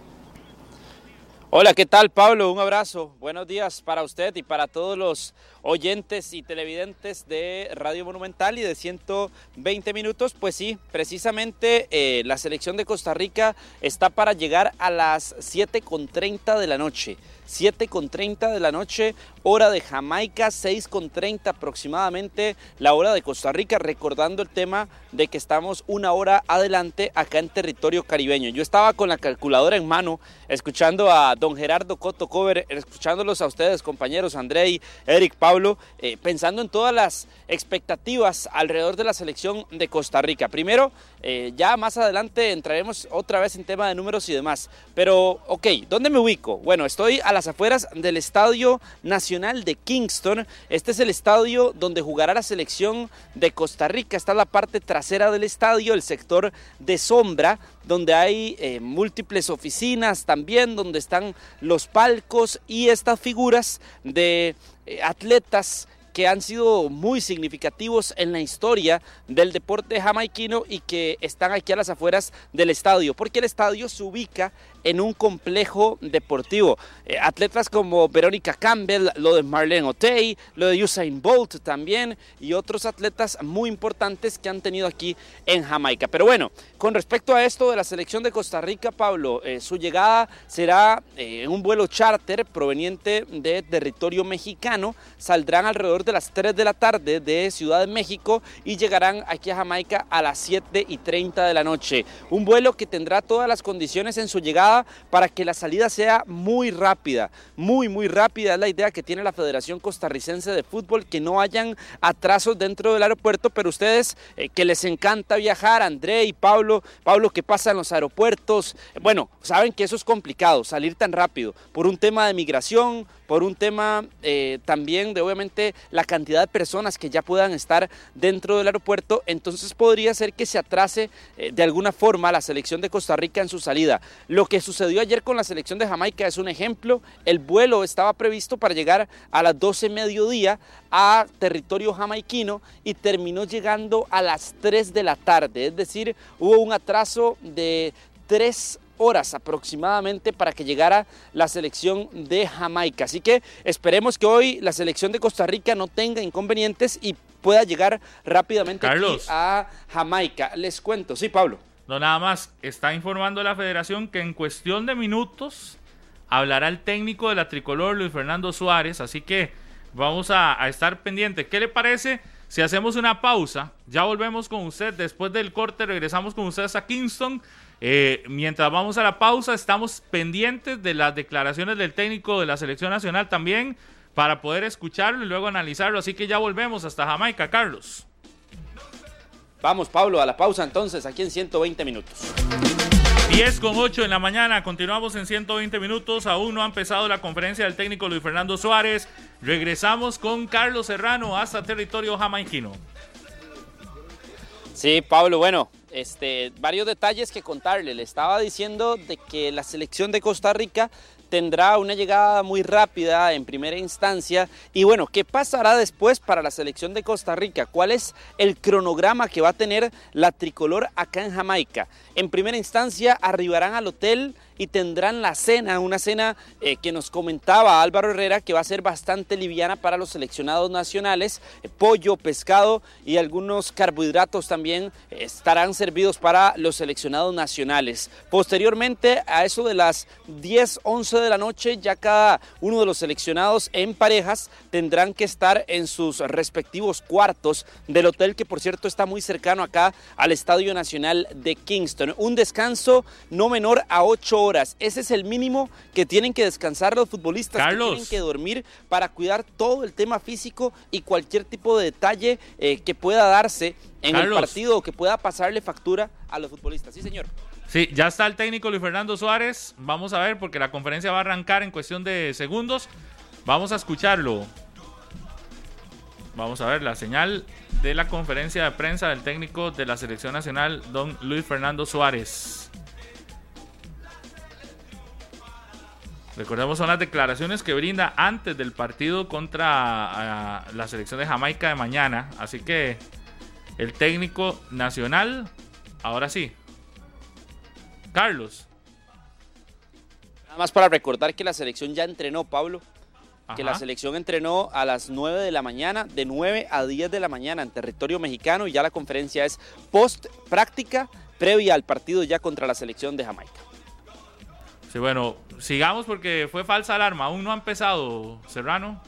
Hola, ¿qué tal Pablo? Un abrazo. Buenos días para usted y para todos los oyentes y televidentes de Radio Monumental y de 120 minutos. Pues sí, precisamente eh, la selección de Costa Rica está para llegar a las 7.30 de la noche. 7.30 de la noche, hora de Jamaica, 6.30 aproximadamente la hora de Costa Rica, recordando el tema de que estamos una hora adelante acá en territorio caribeño. Yo estaba con la calculadora en mano, escuchando a don Gerardo Coto Cover, escuchándolos a ustedes, compañeros, Andrei, Eric, Pablo, eh, pensando en todas las expectativas alrededor de la selección de Costa Rica. Primero, eh, ya más adelante entraremos otra vez en tema de números y demás. Pero, ok, ¿dónde me ubico? Bueno, estoy a las afueras del Estadio Nacional de Kingston. Este es el estadio donde jugará la selección de Costa Rica. Está la parte trasera del estadio, el sector de sombra, donde hay eh, múltiples oficinas también, donde están los palcos y estas figuras de atletas que han sido muy significativos en la historia del deporte jamaiquino y que están aquí a las afueras del estadio, porque el estadio se ubica en un complejo deportivo. Eh, atletas como Verónica Campbell, lo de Marlene Otey, lo de Usain Bolt también y otros atletas muy importantes que han tenido aquí en Jamaica. Pero bueno, con respecto a esto de la selección de Costa Rica, Pablo, eh, su llegada será eh, en un vuelo charter proveniente de territorio mexicano. Saldrán alrededor de las 3 de la tarde de Ciudad de México y llegarán aquí a Jamaica a las 7 y 30 de la noche. Un vuelo que tendrá todas las condiciones en su llegada para que la salida sea muy rápida, muy, muy rápida. Es la idea que tiene la Federación Costarricense de Fútbol, que no hayan atrasos dentro del aeropuerto, pero ustedes eh, que les encanta viajar, André y Pablo, Pablo, ¿qué pasa en los aeropuertos? Bueno, saben que eso es complicado, salir tan rápido, por un tema de migración, por un tema eh, también de obviamente la cantidad de personas que ya puedan estar dentro del aeropuerto, entonces podría ser que se atrase eh, de alguna forma la selección de Costa Rica en su salida. Lo que sucedió ayer con la selección de Jamaica es un ejemplo, el vuelo estaba previsto para llegar a las 12 mediodía a territorio jamaiquino y terminó llegando a las 3 de la tarde, es decir, hubo un atraso de 3 horas aproximadamente para que llegara la selección de Jamaica. Así que esperemos que hoy la selección de Costa Rica no tenga inconvenientes y pueda llegar rápidamente a Jamaica. Les cuento, sí, Pablo. No, nada más, está informando la federación que en cuestión de minutos hablará el técnico de la tricolor, Luis Fernando Suárez, así que vamos a, estar pendientes. ¿Qué le parece si hacemos una pausa? Ya volvemos con usted, después del corte regresamos con ustedes a Kingston eh, mientras vamos a la pausa, estamos pendientes de las declaraciones del técnico de la selección nacional también para poder escucharlo y luego analizarlo. Así que ya volvemos hasta Jamaica, Carlos. Vamos, Pablo, a la pausa entonces, aquí en 120 minutos. 10 con 8 en la mañana, continuamos en 120 minutos, aún no ha empezado la conferencia del técnico Luis Fernando Suárez. Regresamos con Carlos Serrano hasta territorio jamaiquino. Sí, Pablo, bueno, este, varios detalles que contarle. Le estaba diciendo de que la selección de Costa Rica tendrá una llegada muy rápida en primera instancia. Y bueno, ¿qué pasará después para la selección de Costa Rica? ¿Cuál es el cronograma que va a tener la tricolor acá en Jamaica? En primera instancia arribarán al hotel y tendrán la cena, una cena eh, que nos comentaba Álvaro Herrera que va a ser bastante liviana para los seleccionados nacionales, eh, pollo, pescado y algunos carbohidratos también eh, estarán servidos para los seleccionados nacionales. Posteriormente, a eso de las 10, 11 de la noche, ya cada uno de los seleccionados en parejas tendrán que estar en sus respectivos cuartos del hotel que por cierto está muy cercano acá al Estadio Nacional de Kingston. Un descanso no menor a 8 horas ese es el mínimo que tienen que descansar los futbolistas, que tienen que dormir para cuidar todo el tema físico y cualquier tipo de detalle eh, que pueda darse en el partido o que pueda pasarle factura a los futbolistas. Sí, señor. Sí, ya está el técnico Luis Fernando Suárez. Vamos a ver porque la conferencia va a arrancar en cuestión de segundos. Vamos a escucharlo. Vamos a ver la señal de la conferencia de prensa del técnico de la selección nacional, don Luis Fernando Suárez. Recordemos son las declaraciones que brinda antes del partido contra la selección de Jamaica de mañana. Así que el técnico nacional, ahora sí. Carlos. Nada más para recordar que la selección ya entrenó, Pablo. Que la selección entrenó a las 9 de la mañana, de 9 a 10 de la mañana en territorio mexicano y ya la conferencia es post práctica previa al partido ya contra la selección de Jamaica. Sí, bueno, sigamos porque fue falsa alarma. Aún no ha empezado, Serrano.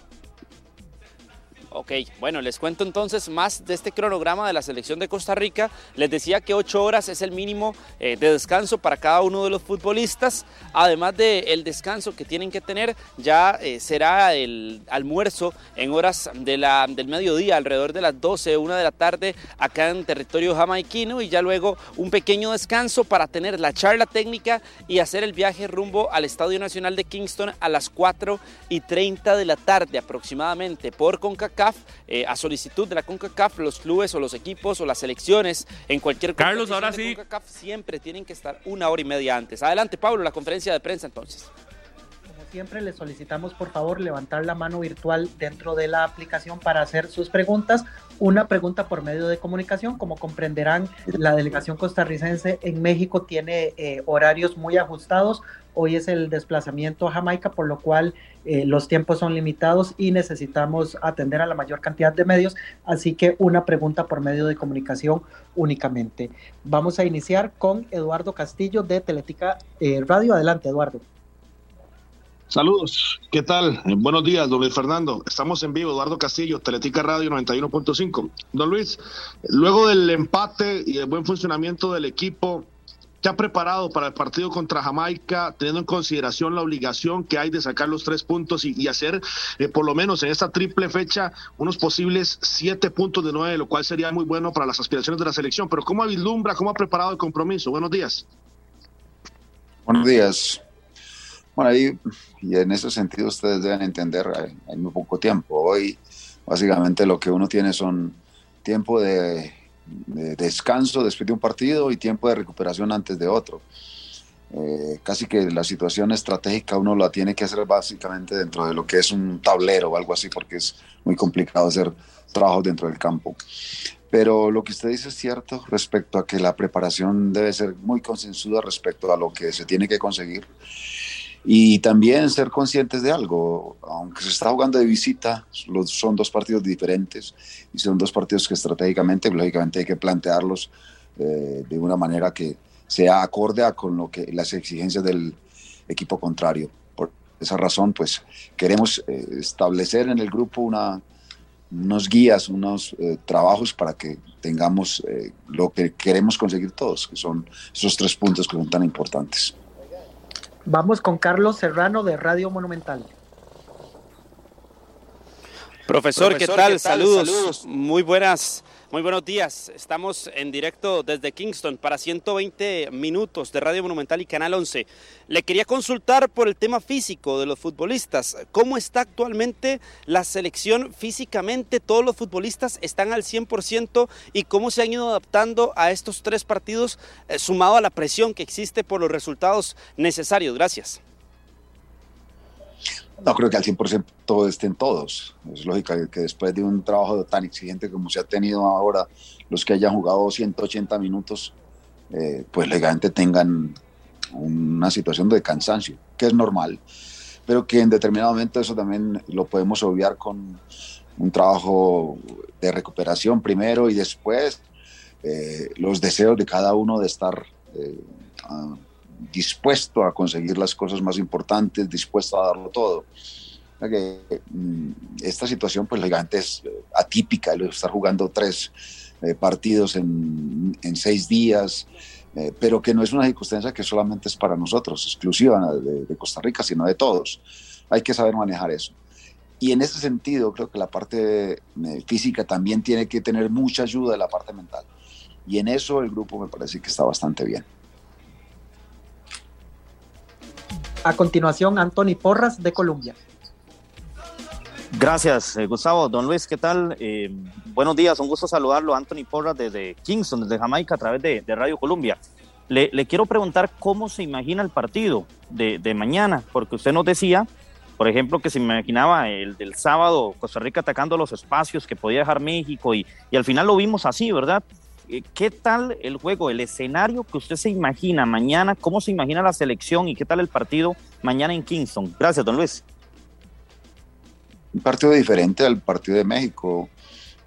Ok, bueno, les cuento entonces más de este cronograma de la selección de Costa Rica. Les decía que ocho horas es el mínimo eh, de descanso para cada uno de los futbolistas. Además del descanso que tienen que tener, ya eh, será el almuerzo en horas de la, del mediodía, alrededor de las 12, una de la tarde, acá en territorio jamaiquino. Y ya luego un pequeño descanso para tener la charla técnica y hacer el viaje rumbo al Estadio Nacional de Kingston a las 4 y 30 de la tarde aproximadamente por CONCACAF eh, a solicitud de la CONCACAF, los clubes o los equipos o las selecciones en cualquier Carlos, ahora sí. CONCACAF siempre tienen que estar una hora y media antes. Adelante, Pablo, la conferencia de prensa entonces. siempre, les solicitamos por favor levantar la mano virtual dentro de la aplicación para hacer sus preguntas. Una pregunta por medio de comunicación. Como comprenderán, la delegación costarricense en México tiene eh, horarios muy ajustados. Hoy es el desplazamiento a Jamaica, por lo cual eh, los tiempos son limitados y necesitamos atender a la mayor cantidad de medios. Así que una pregunta por medio de comunicación únicamente. Vamos a iniciar con Eduardo Castillo de Teletica eh, Radio. Adelante, Eduardo. Saludos, ¿qué tal? Buenos días, don Luis Fernando. Estamos en vivo, Eduardo Castillo, Teletica Radio 91.5. Don Luis, luego del empate y el buen funcionamiento del equipo, ¿qué ha preparado para el partido contra Jamaica, teniendo en consideración la obligación que hay de sacar los tres puntos y, hacer, eh, por lo menos en esta triple fecha, unos posibles siete puntos de nueve, lo cual sería muy bueno para las aspiraciones de la selección? Pero ¿cómo vislumbra, cómo ha preparado el compromiso? Buenos días. Buenos días. Bueno, ahí, y en ese sentido ustedes deben entender, hay, muy poco tiempo. Hoy, básicamente, lo que uno tiene son tiempo de, descanso después de un partido y tiempo de recuperación antes de otro. Eh, casi que la situación estratégica uno la tiene que hacer básicamente dentro de lo que es un tablero o algo así, porque es muy complicado hacer trabajo dentro del campo. Pero lo que usted dice es cierto respecto a que la preparación debe ser muy consensuada respecto a lo que se tiene que conseguir y también ser conscientes de algo, aunque se está jugando de visita, son dos partidos diferentes y son dos partidos que estratégicamente, lógicamente hay que plantearlos eh, de una manera que sea acorde a con lo que las exigencias del equipo contrario. Por esa razón, pues queremos eh, establecer en el grupo una, unos guías, unos eh, trabajos para que tengamos lo que queremos conseguir todos, que son esos tres puntos que son tan importantes. Vamos con Carlos Serrano de Radio Monumental. Profesor, ¿qué, tal? Saludos. Muy buenas muy buenos días, estamos en directo desde Kingston para 120 minutos de Radio Monumental y Canal 11. Le quería consultar por el tema físico de los futbolistas. ¿Cómo está actualmente la selección físicamente? ¿Todos los futbolistas están al 100% y cómo se han ido adaptando a estos tres partidos eh, sumado a la presión que existe por los resultados necesarios? Gracias. No creo que al 100% estén todos. Es lógico que después de un trabajo tan exigente como se ha tenido ahora, los que hayan jugado 180 minutos, eh, pues legalmente tengan una situación de cansancio, que es normal, pero que en determinado momento eso también lo podemos obviar con un trabajo de recuperación primero y después eh, los deseos de cada uno de estar eh, dispuesto a conseguir las cosas más importantes, dispuesto a darlo todo. Mm, esta situación, pues, lógicamente es eh, atípica, estar jugando tres eh, partidos en, seis días, eh, pero que no es una circunstancia que solamente es para nosotros, exclusiva de, Costa Rica, sino de todos. Hay que saber manejar eso. Y en ese sentido, creo que la parte física también tiene que tener mucha ayuda de la parte mental. Y en eso el grupo me parece que está bastante bien. A continuación, Anthony Porras de Colombia. Gracias, eh, Gustavo. Don Luis, ¿qué tal? Eh, buenos días, un gusto saludarlo. Anthony Porras desde Kingston, desde Jamaica, a través de, Radio Colombia. Le, quiero preguntar cómo se imagina el partido de, mañana, porque usted nos decía, por ejemplo, que se imaginaba el del sábado Costa Rica atacando los espacios que podía dejar México y, y al final lo vimos así, ¿verdad? Eh, ¿qué tal el juego, el escenario que usted se imagina mañana? ¿Cómo se imagina la selección y qué tal el partido mañana en Kingston? Gracias, don Luis. Un partido diferente al partido de México,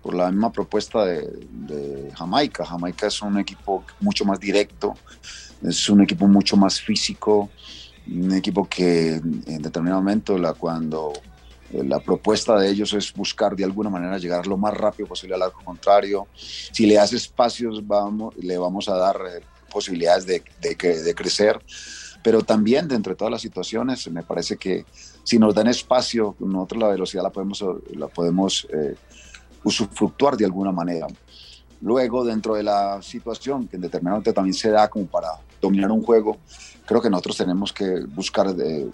por la misma propuesta de, Jamaica. Jamaica es un equipo mucho más directo, es un equipo mucho más físico, un equipo que en determinado momento, la, cuando la propuesta de ellos es buscar de alguna manera llegar lo más rápido posible al arco contrario. Si le hace espacios, vamos, le vamos a dar eh, posibilidades de, de, crecer. Pero también dentro de todas las situaciones, me parece que si nos dan espacio, nosotros la velocidad la podemos, la podemos eh, usufructuar de alguna manera. Luego, dentro de la situación que en también se da como para dominar un juego, creo que nosotros tenemos que buscar de,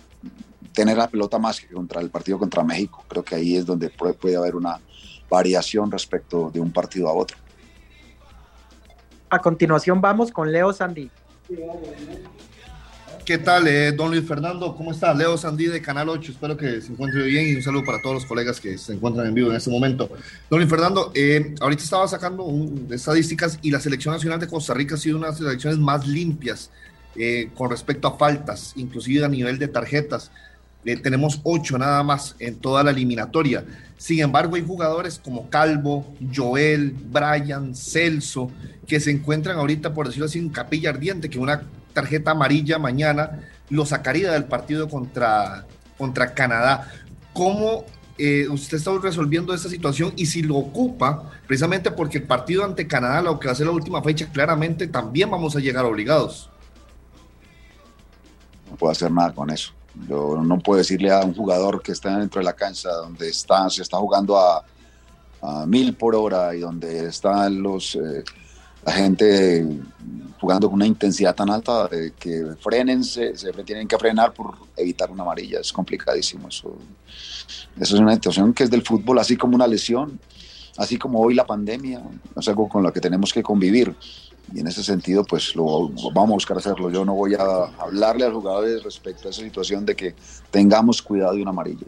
tener la pelota más que contra el partido contra México. Creo que ahí es donde puede, haber una variación respecto de un partido a otro. A continuación vamos con Leo Sandy. ¿Qué tal, eh, don Luis Fernando? ¿Cómo está? Leo Sandí de Canal 8. Espero que se encuentre bien y un saludo para todos los colegas que se encuentran en vivo en este momento. Don Luis Fernando, eh, ahorita estaba sacando estadísticas y la selección nacional de Costa Rica ha sido una de las selecciones más limpias eh, con respecto a faltas, inclusive a nivel de tarjetas. Tenemos ocho nada más en toda la eliminatoria. Sin embargo, hay jugadores como Calvo, Joel, Brian, Celso, que se encuentran ahorita, por decirlo así, en capilla ardiente, que una tarjeta amarilla mañana lo sacaría del partido contra, contra Canadá. ¿Cómo eh, usted está resolviendo esta situación y si lo ocupa, precisamente porque el partido ante Canadá, lo que va a ser la última fecha, claramente también vamos a llegar obligados? No puedo hacer nada con eso. Yo no puedo decirle a un jugador que está dentro de la cancha donde está, se está jugando a, mil por hora y donde están los eh, la gente jugando con una intensidad tan alta que frenense, se tienen que frenar por evitar una amarilla. Es complicadísimo eso. Eso es una situación que es del fútbol, así como una lesión, así como hoy la pandemia, es algo con lo que tenemos que convivir. Y en ese sentido, pues lo, vamos a buscar hacerlo. Yo no voy a hablarle a los jugadores respecto a esa situación de que tengamos cuidado de una amarilla.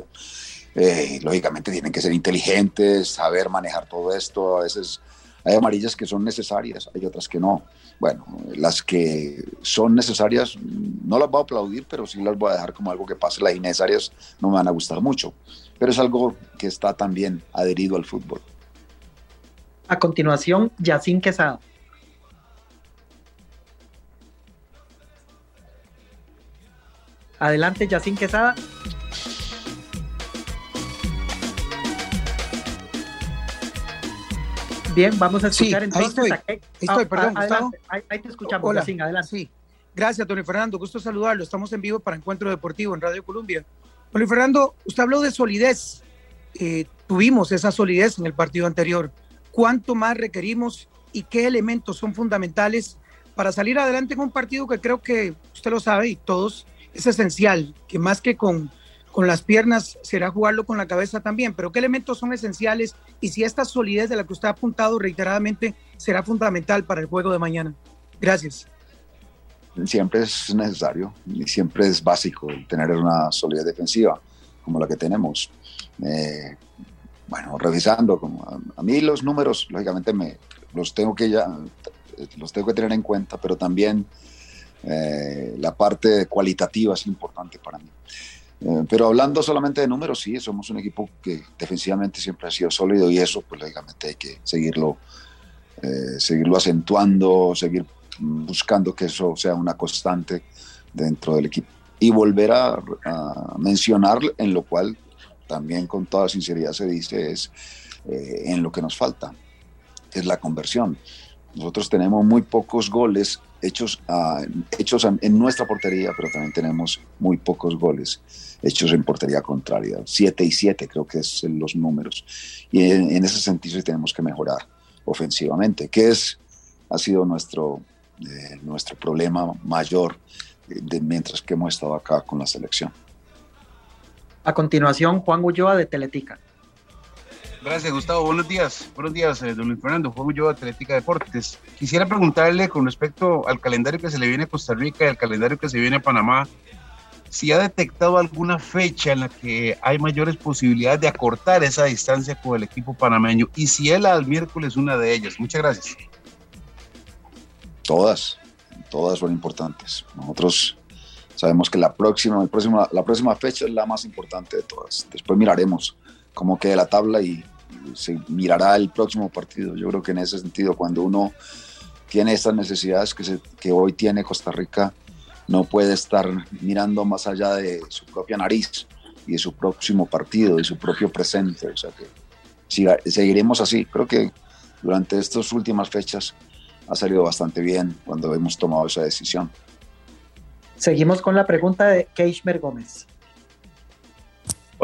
Eh, lógicamente tienen que ser inteligentes, saber manejar todo esto. A veces hay amarillas que son necesarias, hay otras que no. Bueno, las que son necesarias no las voy a aplaudir, pero sí las voy a dejar como algo que pase. Las innecesarias no me van a gustar mucho, pero es algo que está también adherido al fútbol. A continuación, Yacín Quesada. Adelante, Yacín Quesada. Bien, vamos a escuchar entonces. Ahí estoy, ahí estoy perdón, ahí, te escuchamos, Hola. adelante. Sí. Gracias, Tony Fernando. Gusto saludarlo. Estamos en vivo para Encuentro Deportivo en Radio Colombia. Tony Fernando, usted habló de solidez. Eh, tuvimos esa solidez en el partido anterior. ¿Cuánto más requerimos y qué elementos son fundamentales para salir adelante en un partido que creo que usted lo sabe y todos es esencial, que más que con con las piernas será jugarlo con la cabeza también, pero qué elementos son esenciales y si esta solidez de la que usted ha apuntado reiteradamente será fundamental para el juego de mañana. Gracias. Siempre es necesario y siempre es básico tener una solidez defensiva como la que tenemos. Eh, bueno, revisando, como a, mí los números, lógicamente me los tengo que ya los tengo que tener en cuenta, pero también eh, la parte cualitativa es importante para mí. Eh, pero hablando solamente de números, sí, somos un equipo que defensivamente siempre ha sido sólido y eso, pues lógicamente hay que seguirlo, eh, seguirlo acentuando, seguir buscando que eso sea una constante dentro del equipo. Y volver a, mencionar en lo cual también con toda sinceridad se dice es eh, en lo que nos falta, es la conversión. Nosotros tenemos muy pocos goles hechos, hechos en nuestra portería, pero también tenemos muy pocos goles hechos en portería contraria. 7 y 7 creo que es los números. Y en, ese sentido tenemos que mejorar ofensivamente, que es, ha sido nuestro, eh, nuestro problema mayor de, mientras que hemos estado acá con la selección. A continuación, Juan Ulloa de Teletica. Gracias, Gustavo. Buenos días. Buenos días, eh, don Luis Fernando. Juan Ulloa, Atlética Deportes. Quisiera preguntarle con respecto al calendario que se le viene a Costa Rica y al calendario que se viene a Panamá, si ha detectado alguna fecha en la que hay mayores posibilidades de acortar esa distancia con el equipo panameño y si la del miércoles una de ellas. Muchas gracias. Todas, todas son importantes. Nosotros sabemos que la próxima, el próximo, la próxima fecha es la más importante de todas. Después miraremos cómo queda la tabla y se mirará el próximo partido. Yo creo que en ese sentido, cuando uno tiene estas necesidades que, hoy tiene Costa Rica, no puede estar mirando más allá de su propia nariz y de su próximo partido, de su propio presente. O sea que seguiremos así. Creo que durante estas últimas fechas ha salido bastante bien cuando hemos tomado esa decisión. Seguimos con la pregunta de Keishmer Gómez.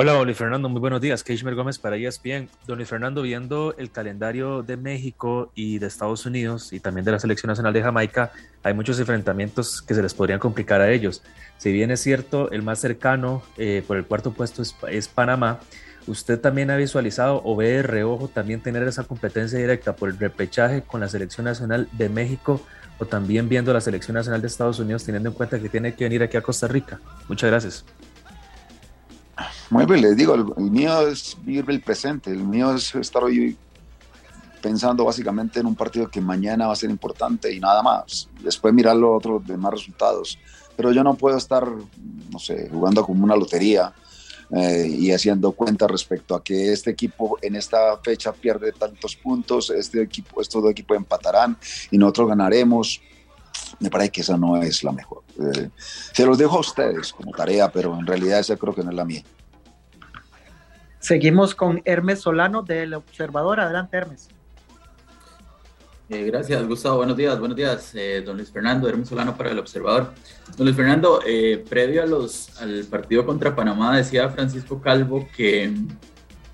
Hola, Don Fernando, muy buenos días. Keishmer Gómez para ESPN. Don Fernando, viendo el calendario de México y de Estados Unidos y también de la Selección Nacional de Jamaica, hay muchos enfrentamientos que se les podrían complicar a ellos. Si bien es cierto, el más cercano eh, por el cuarto puesto es, Panamá, ¿usted también ha visualizado o ve reojo también tener esa competencia directa por el repechaje con la Selección Nacional de México o también viendo la selección nacional de Estados Unidos, teniendo en cuenta que tiene que venir aquí a Costa Rica? Muchas gracias. Les digo, el, mío es vivir el presente, el mío es estar hoy pensando básicamente en un partido que mañana va a ser importante y nada más. Después mirar los otros demás resultados. Pero yo no puedo estar, no sé, jugando como una lotería eh, y haciendo cuenta respecto a que este equipo en esta fecha pierde tantos puntos, este equipo, estos dos equipos empatarán y nosotros ganaremos. Me parece que esa no es la mejor. Eh, se los dejo a ustedes como tarea, pero en realidad esa creo que no es la mía. Seguimos con Hermes Solano del Observador. Adelante, Hermes. Eh, gracias, Gustavo. Buenos días, buenos días, eh, don Luis Fernando, Hermes Solano para el Observador. Don Luis Fernando, eh, previo a los, al partido contra Panamá, decía Francisco Calvo que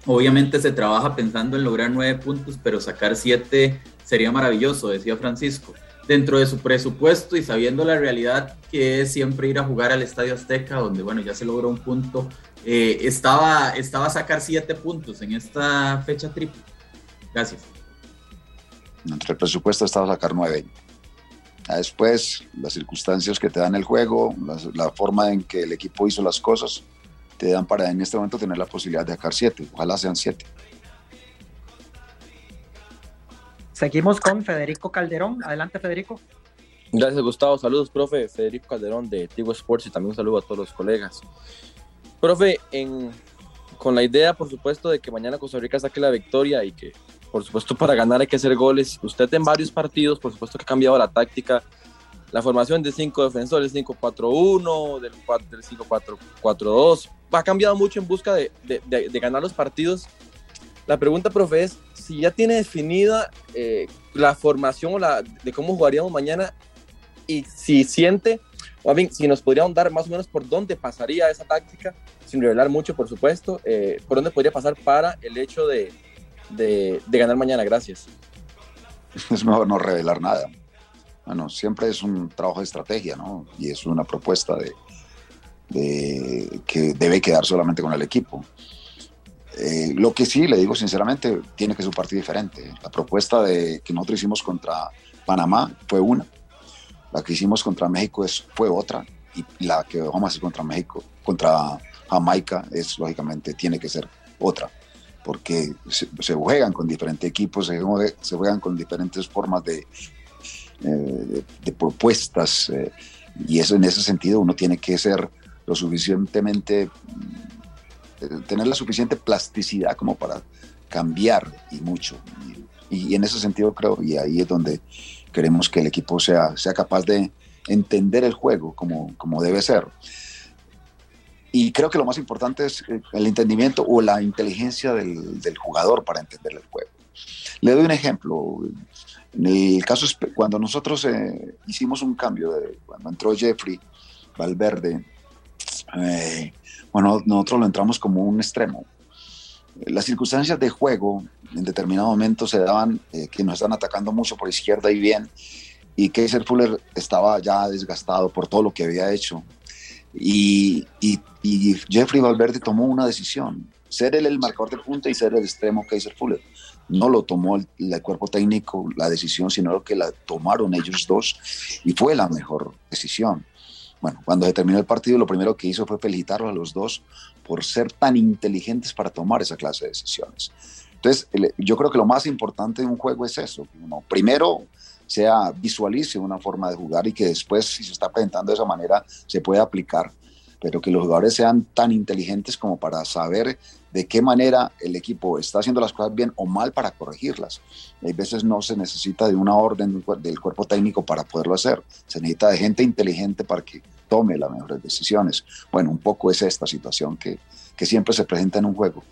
obviamente se trabaja pensando en lograr nueve puntos, pero sacar siete sería maravilloso, decía Francisco. Dentro de su presupuesto y sabiendo la realidad que es siempre ir a jugar al Estadio Azteca, donde bueno, ya se logró un punto eh, estaba, estaba a sacar siete puntos en esta fecha triple. Gracias. Entre el presupuesto estaba a sacar nueve. Después, las circunstancias que te dan el juego, la, forma en que el equipo hizo las cosas, te dan para en este momento tener la posibilidad de sacar siete. Ojalá sean siete. Seguimos con Federico Calderón. Adelante, Federico. Gracias, Gustavo. Saludos, profe. Federico Calderón de Tigo Sports y también un saludo a todos los colegas. Profe, en, con la idea, por supuesto, de que mañana Costa Rica saque la victoria y que, por supuesto, para ganar hay que hacer goles. Usted en varios partidos, por supuesto, que ha cambiado la táctica, la formación de cinco defensores, 5-4-1, del, del 5-4-4-2, ha cambiado mucho en busca de, de, ganar los partidos. La pregunta, profe, es si ya tiene definida eh, la formación o la, de cómo jugaríamos mañana y si siente, o bien, si nos podría dar más o menos por dónde pasaría esa táctica sin revelar mucho, por supuesto, eh, por dónde podría pasar para el hecho de, de, ganar mañana. Gracias. (laughs) Es mejor no revelar nada. Bueno, siempre es un trabajo de estrategia, ¿no? Y es una propuesta de que debe quedar solamente con el equipo. Eh, lo que sí, le digo sinceramente, tiene que ser un partido diferente. La propuesta de, que nosotros hicimos contra Panamá fue una, la que hicimos contra México es, fue otra, y la que vamos a hacer contra México, contra Jamaica, es lógicamente, tiene que ser otra, porque se, juegan con diferentes equipos, se, juegan con diferentes formas de, eh, propuestas, eh, y eso en ese sentido uno tiene que ser lo suficientemente, tener la suficiente plasticidad como para cambiar y mucho. Y, y, en ese sentido creo, y ahí es donde queremos que el equipo sea, sea capaz de entender el juego como, como debe ser. Y creo que lo más importante es eh, el entendimiento o la inteligencia del, del jugador para entender el juego. Le doy un ejemplo. En el caso cuando nosotros eh, hicimos un cambio, de, cuando entró Jeffrey Valverde, eh, bueno, nosotros lo entramos como un extremo. Las circunstancias de juego en determinado momento se daban que nos están atacando mucho por izquierda y bien, y Kaiser Fuller estaba ya desgastado por todo lo que había hecho y, Jeffrey Valverde tomó una decisión, ser él el marcador de punta y ser el extremo Kaiser Fuller. No lo tomó el, cuerpo técnico la decisión, sino que la tomaron ellos dos y fue la mejor decisión. Bueno, cuando se terminó el partido, lo primero que hizo fue felicitarlos a los dos por ser tan inteligentes para tomar esa clase de decisiones. Entonces, yo creo que lo más importante de un juego es eso. primero, sea visualice una forma de jugar y que después, si se está presentando de esa manera, se pueda aplicar, pero que los jugadores sean tan inteligentes como para saber de qué manera el equipo está haciendo las cosas bien o mal para corregirlas. Hay veces no se necesita de una orden del cuerpo técnico para poderlo hacer, se necesita de gente inteligente para que tome las mejores decisiones. Bueno, un poco es esta situación que, que siempre se presenta en un juego.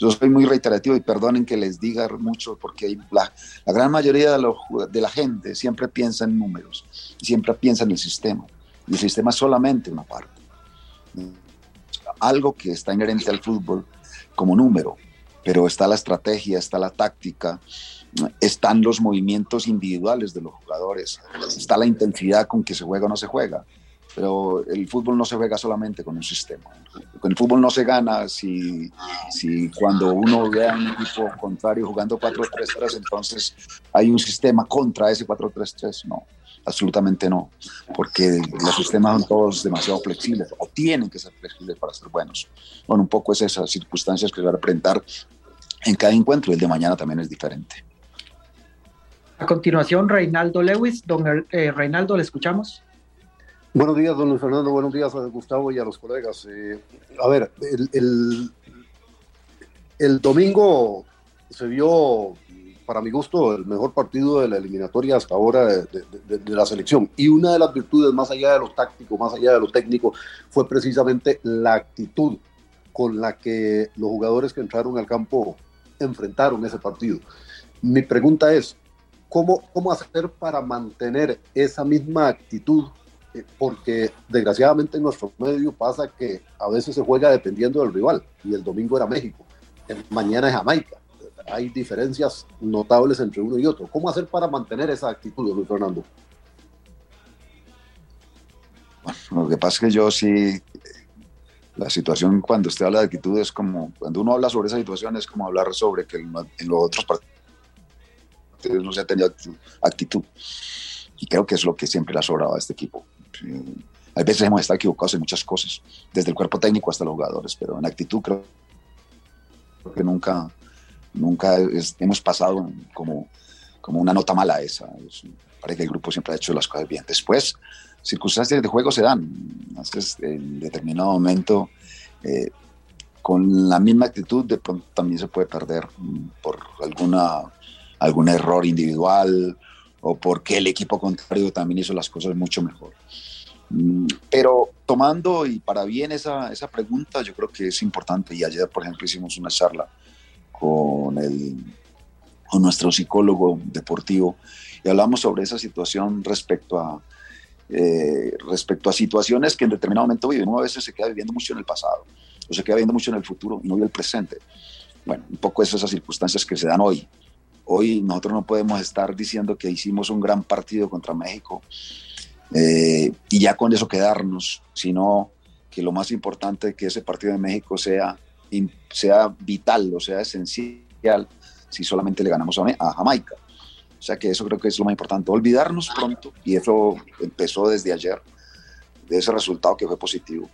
Yo soy muy reiterativo y perdonen que les diga mucho porque la, la gran mayoría de, de, la gente siempre piensa en números siempre piensa en el sistema. Y el sistema es solamente una parte. Algo que está inherente al fútbol como número, pero está la estrategia, está la táctica, están los movimientos individuales de los jugadores, está la intensidad con que se juega o no se juega pero el fútbol no se juega solamente con un sistema. Con el fútbol no se gana si, si cuando uno ve a un equipo contrario jugando 4-3-3, entonces hay un sistema contra ese 4-3-3. No. absolutamente no, porque los sistemas son todos demasiado flexibles o tienen que ser flexibles para ser buenos. Bueno, un poco es esas circunstancias que se a presentar en cada encuentro el de mañana también es diferente. A continuación, Reinaldo Lewis. Don eh, Reinaldo, le escuchamos. Buenos días, don Fernando. Buenos días a Gustavo y a los colegas. Eh, a ver, el, el, domingo se vio, para mi gusto, el mejor partido de la eliminatoria hasta ahora de, la selección. Y una de las virtudes, más allá de lo táctico, más allá de lo técnico, fue precisamente la actitud con la que los jugadores que entraron al campo enfrentaron ese partido. Mi pregunta es, ¿cómo, cómo hacer para mantener esa misma actitud porque desgraciadamente en nuestro medio pasa que a veces se juega dependiendo del rival y el domingo era México, mañana es Jamaica. Hay diferencias notables entre uno y otro. ¿Cómo hacer para mantener esa actitud, Luis Fernando? Lo que pasa es que yo sí, la situación cuando usted habla de actitud es como, cuando uno habla sobre esa situación es como hablar sobre que en los otros partidos no se ha tenido actitud. Y creo que es lo que siempre le ha sobrado a este equipo. A veces hemos estado equivocados en muchas cosas, desde el cuerpo técnico hasta los jugadores, pero en actitud creo, que nunca, nunca hemos pasado como, como una nota mala esa. Es, parece que el grupo siempre ha hecho las cosas bien. Después, circunstancias de juego se dan. Entonces, en determinado momento, eh, con la misma actitud, de pronto también se puede perder por alguna, algún error individual o porque el equipo contrario también hizo las cosas mucho mejor. Mm, pero tomando y para bien esa, esa pregunta, yo creo que es importante. Y ayer, por ejemplo, hicimos una charla con, el, con nuestro psicólogo deportivo y hablamos sobre esa situación respecto a, eh, respecto a situaciones que en determinado momento vive. Uno a veces se queda viviendo mucho en el pasado o se queda viviendo mucho en el futuro y no vive el presente. Bueno, un poco esas circunstancias que se dan hoy. Hoy nosotros no podemos estar diciendo que hicimos un gran partido contra México eh, y ya con eso quedarnos, sino que lo más importante es que ese partido de México sea, sea vital, o sea, esencial si solamente le ganamos a, Jamaica. O sea que eso creo que es lo más importante, olvidarnos pronto, y eso empezó desde ayer, de ese resultado que fue positivo.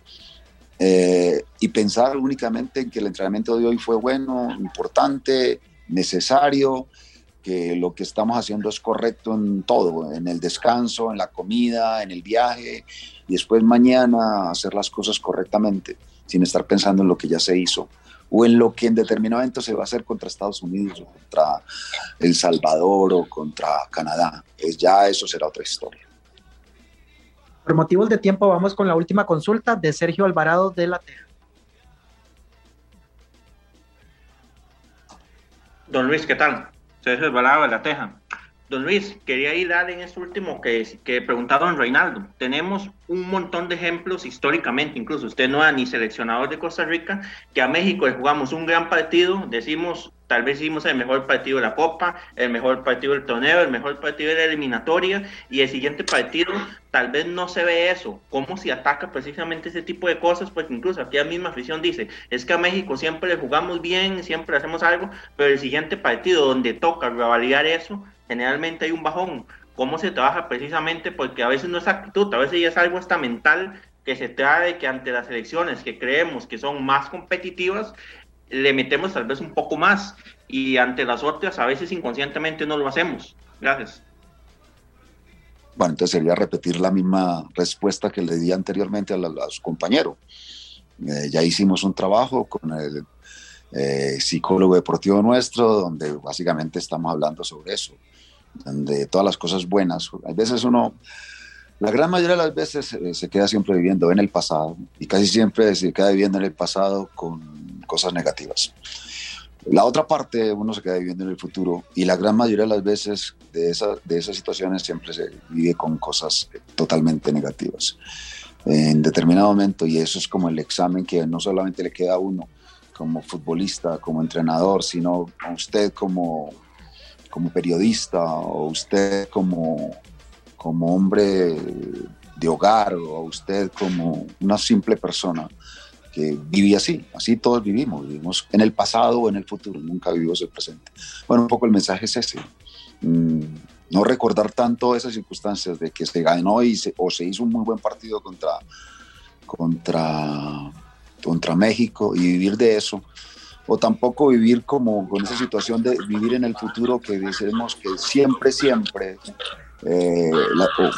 Eh, y pensar únicamente en que el entrenamiento de hoy fue bueno, importante, necesario, que lo que estamos haciendo es correcto en todo, en el descanso, en la comida, en el viaje, y después mañana hacer las cosas correctamente, sin estar pensando en lo que ya se hizo, o en lo que en determinado momento se va a hacer contra Estados Unidos, o contra El Salvador, o contra Canadá. Es ya eso será otra historia. Por motivos de tiempo, vamos con la última consulta de Sergio Alvarado de la Teja. Don Luis, ¿qué tal? Sergio Alvarado de la Teja. Don Luis, quería ir a en este último que, que preguntaba don Reinaldo. Tenemos un montón de ejemplos históricamente, incluso usted no era ni seleccionador de Costa Rica, que a México le jugamos un gran partido, decimos, tal vez hicimos el mejor partido de la Copa, el mejor partido del torneo, el mejor partido de la eliminatoria, y el siguiente partido tal vez no se ve eso, cómo se ataca precisamente ese tipo de cosas, porque incluso aquí la misma afición dice, es que a México siempre le jugamos bien, siempre hacemos algo, pero el siguiente partido donde toca revalidar eso, generalmente hay un bajón. ¿Cómo se trabaja precisamente? Porque a veces no es actitud, a veces ya es algo hasta mental que se trae que ante las elecciones que creemos que son más competitivas, le metemos tal vez un poco más y ante las otras a veces inconscientemente no lo hacemos. Gracias. Bueno, entonces sería repetir la misma respuesta que le di anteriormente a, su compañero. Eh, ya hicimos un trabajo con el eh, psicólogo deportivo nuestro, donde básicamente estamos hablando sobre eso, donde todas las cosas buenas, a veces uno, la gran mayoría de las veces eh, se queda siempre viviendo en el pasado y casi siempre se queda viviendo en el pasado con cosas negativas. La otra parte, uno se queda viviendo en el futuro y la gran mayoría de las veces de, esa, de esas situaciones siempre se vive con cosas totalmente negativas en determinado momento y eso es como el examen que no solamente le queda a uno como futbolista, como entrenador, sino a usted como, como periodista o usted como, como hombre de hogar o usted como una simple persona que vive así, así todos vivimos, vivimos en el pasado o en el futuro, nunca vivimos el presente. Bueno, un poco el mensaje es ese. Mm, no recordar tanto esas circunstancias de que se ganó y se, o se hizo un muy buen partido contra, contra, contra México y vivir de eso, o tampoco vivir como con esa situación de vivir en el futuro que decimos que siempre, siempre, eh,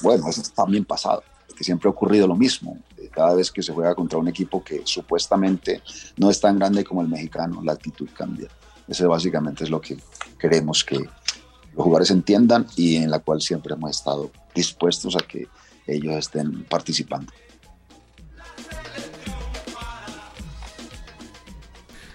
bueno, eso también pasado, que siempre ha ocurrido lo mismo, cada vez que se juega contra un equipo que supuestamente no es tan grande como el mexicano, la actitud cambia. Eso básicamente es lo que queremos que los jugadores entiendan y en la cual siempre hemos estado dispuestos a que ellos estén participando.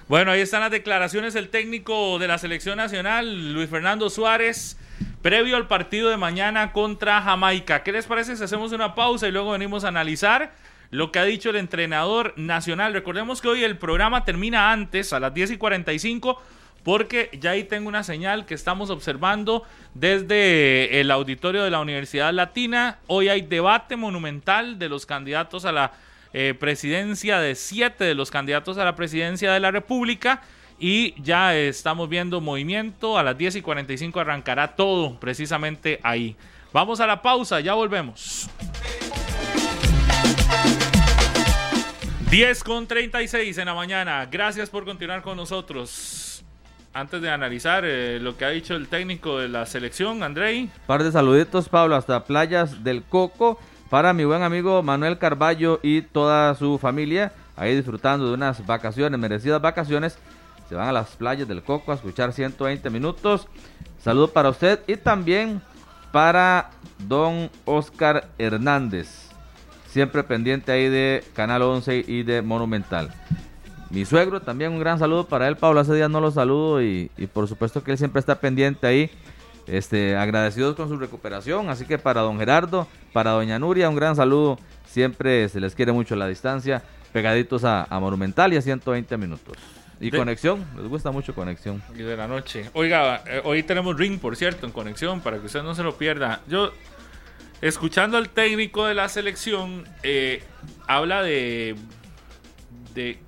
Bueno, ahí están las declaraciones del técnico de la selección nacional, Luis Fernando Suárez, previo al partido de mañana contra Jamaica. ¿Qué les parece si hacemos una pausa y luego venimos a analizar lo que ha dicho el entrenador nacional? Recordemos que hoy el programa termina antes, a las 10 y 45 porque ya ahí tengo una señal que estamos observando desde el auditorio de la Universidad Latina. Hoy hay debate monumental de los candidatos a la eh, presidencia, de siete de los candidatos a la presidencia de la República. Y ya estamos viendo movimiento. A las 10 y 45 arrancará todo precisamente ahí. Vamos a la pausa, ya volvemos. 10 con 36 en la mañana. Gracias por continuar con nosotros antes de analizar eh, lo que ha dicho el técnico de la selección, Andrei. Par de saluditos, Pablo, hasta Playas del Coco, para mi buen amigo Manuel Carballo y toda su familia, ahí disfrutando de unas vacaciones, merecidas vacaciones. Se van a las playas del Coco a escuchar 120 minutos. Saludo para usted y también para don Oscar Hernández, siempre pendiente ahí de Canal 11 y de Monumental. Mi suegro también un gran saludo para él, Pablo. Hace días no lo saludo y, por supuesto que él siempre está pendiente ahí. Este, agradecidos con su recuperación. Así que para don Gerardo, para doña Nuria, un gran saludo. Siempre se les quiere mucho la distancia. Pegaditos a, Monumental y a 120 minutos. Y conexión, les gusta mucho conexión. Y de la noche. Oiga, eh, hoy tenemos ring, por cierto, en conexión, para que usted no se lo pierda. Yo, escuchando al técnico de la selección, eh, habla de, de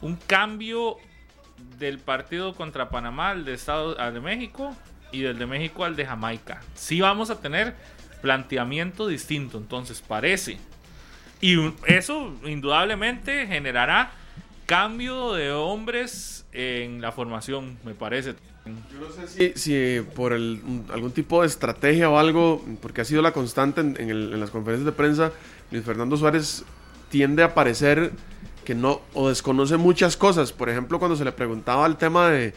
un cambio del partido contra Panamá al de, Estado, de México y del de México al de Jamaica. Sí vamos a tener planteamiento distinto, entonces parece. Y eso indudablemente generará cambio de hombres en la formación, me parece. Yo no sé si, por algún tipo de estrategia o algo, porque ha sido la constante en, en las conferencias de prensa, Luis Fernando Suárez tiende a aparecer que no o desconoce muchas cosas. Por ejemplo, cuando se le preguntaba el tema de,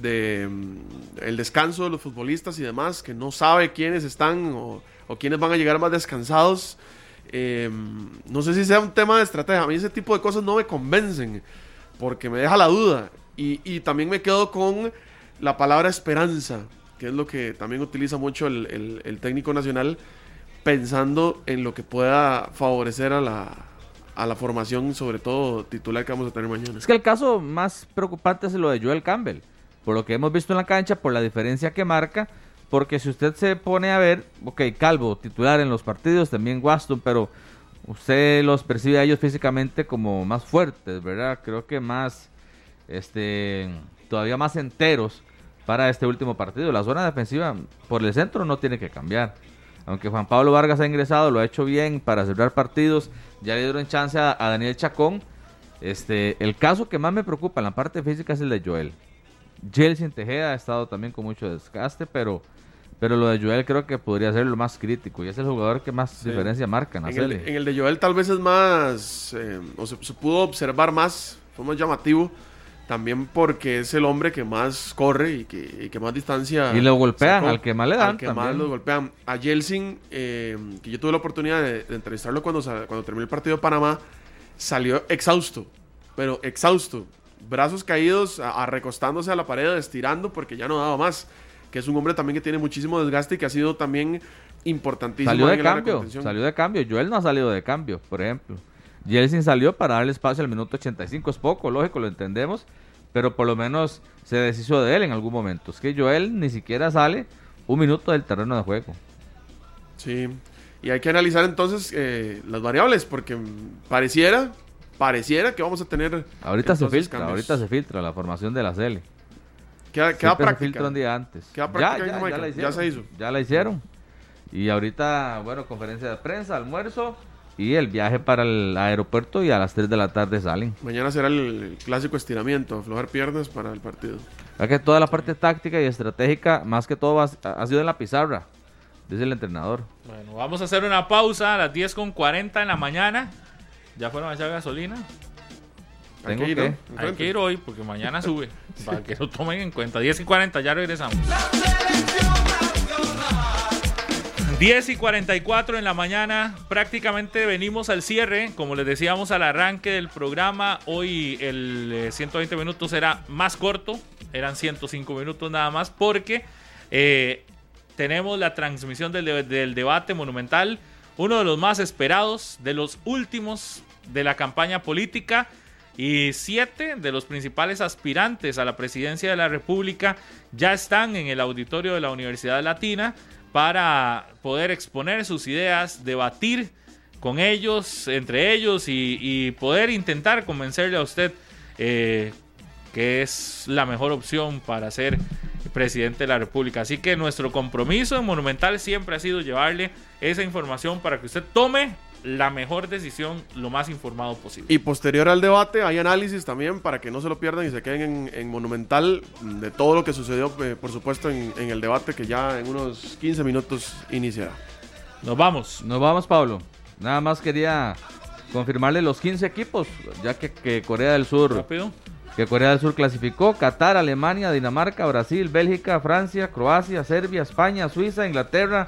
mm, el descanso de los futbolistas y demás, que no sabe quiénes están o, quiénes van a llegar más descansados. Em, no sé si sea un tema de estrategia. A mí ese tipo de cosas no me convencen porque me deja la duda. Y, también me quedo con la palabra esperanza, que es lo que también utiliza mucho el técnico nacional, pensando en lo que pueda favorecer a la, a la formación, sobre todo titular que vamos a tener mañana. Es que el caso más preocupante es lo de Joel Campbell, por lo que hemos visto en la cancha, por la diferencia que marca, porque si usted se pone a ver, ok, Calvo, titular en los partidos, también Waston, pero usted los percibe a ellos físicamente como más fuertes, ¿verdad? Creo que más, este, todavía más enteros para este último partido. La zona defensiva por el centro no tiene que cambiar. Aunque Juan Pablo Vargas ha ingresado, lo ha hecho bien para cerrar partidos. Ya le dieron chance a, Daniel Chacón. Este, el caso que más me preocupa en la parte física es el de Joel. Jelsin Tejeda ha estado también con mucho desgaste, pero, pero lo de Joel creo que podría ser lo más crítico y es el jugador que más diferencia marca en, el, en el, de Joel tal vez es más, eh, o se, se, pudo observar más, fue más llamativo también porque es el hombre que más corre y que, que más distancia. Y lo golpean, al que más le dan. Al que más lo golpean. A Yeltsin, eh, que yo tuve la oportunidad de, entrevistarlo cuando, cuando terminó el partido de Panamá, salió exhausto, pero exhausto. Brazos caídos, a, recostándose a la pared, estirando porque ya no daba más. Que es un hombre también que tiene muchísimo desgaste y que ha sido también importantísimo. Salió de cambio, salió de cambio. Joel no ha salido de cambio, por ejemplo. Jelsin salió para darle espacio al minuto 85. Es poco, lógico, lo entendemos. Pero por lo menos se deshizo de él en algún momento. Es que Joel ni siquiera sale un minuto del terreno de juego. Sí. Y hay que analizar entonces eh, las variables, porque pareciera, pareciera que vamos a tener. Ahorita se filtra, ahorita se filtra la formación de la CL. Queda, queda se práctica. filtra un día antes. Queda Ya, ya, ya la Ya se hizo. Ya la hicieron. Y ahorita, bueno, conferencia de prensa, almuerzo y el viaje para el aeropuerto y a las 3 de la tarde salen. Mañana será el, clásico estiramiento, aflojar piernas para el partido. Ya que toda la parte táctica y estratégica, más que todo, ha, ha sido en la pizarra, dice el entrenador. Bueno, vamos a hacer una pausa a las 10 con 40 en la mañana. ¿Ya fueron a echar gasolina? Hay Tengo que ir, que. ¿no? Hay que ir hoy porque mañana sube. para que lo tomen en cuenta. 10 y 40, ya regresamos. 10 y 44 en la mañana, prácticamente venimos al cierre, como les decíamos al arranque del programa, hoy el eh, 120 minutos era más corto, eran 105 minutos nada más, porque eh, tenemos la transmisión del, de- del debate monumental, uno de los más esperados, de los últimos de la campaña política, y siete de los principales aspirantes a la presidencia de la República ya están en el auditorio de la Universidad Latina para poder exponer sus ideas, debatir con ellos, entre ellos, y, poder intentar convencerle a usted eh, que es la mejor opción para ser presidente de la República. Así que nuestro compromiso en Monumental siempre ha sido llevarle esa información para que usted tome la mejor decisión lo más informado posible. Y posterior al debate hay análisis también para que no se lo pierdan y se queden en, en Monumental de todo lo que sucedió, eh, por supuesto, en, en el debate que ya en unos 15 minutos iniciará. Nos vamos. Nos vamos, Pablo. Nada más quería confirmarle los 15 equipos, ya que, que Corea del Sur... Rápido. Que Corea del Sur clasificó Qatar, Alemania, Dinamarca, Brasil, Bélgica, Francia, Croacia, Serbia, España, Suiza, Inglaterra,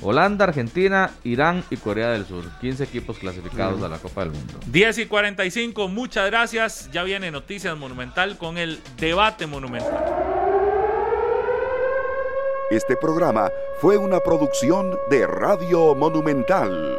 Holanda, Argentina, Irán y Corea del Sur. 15 equipos clasificados a la Copa del Mundo. 10 y 45, muchas gracias. Ya viene Noticias Monumental con el debate monumental. Este programa fue una producción de Radio Monumental.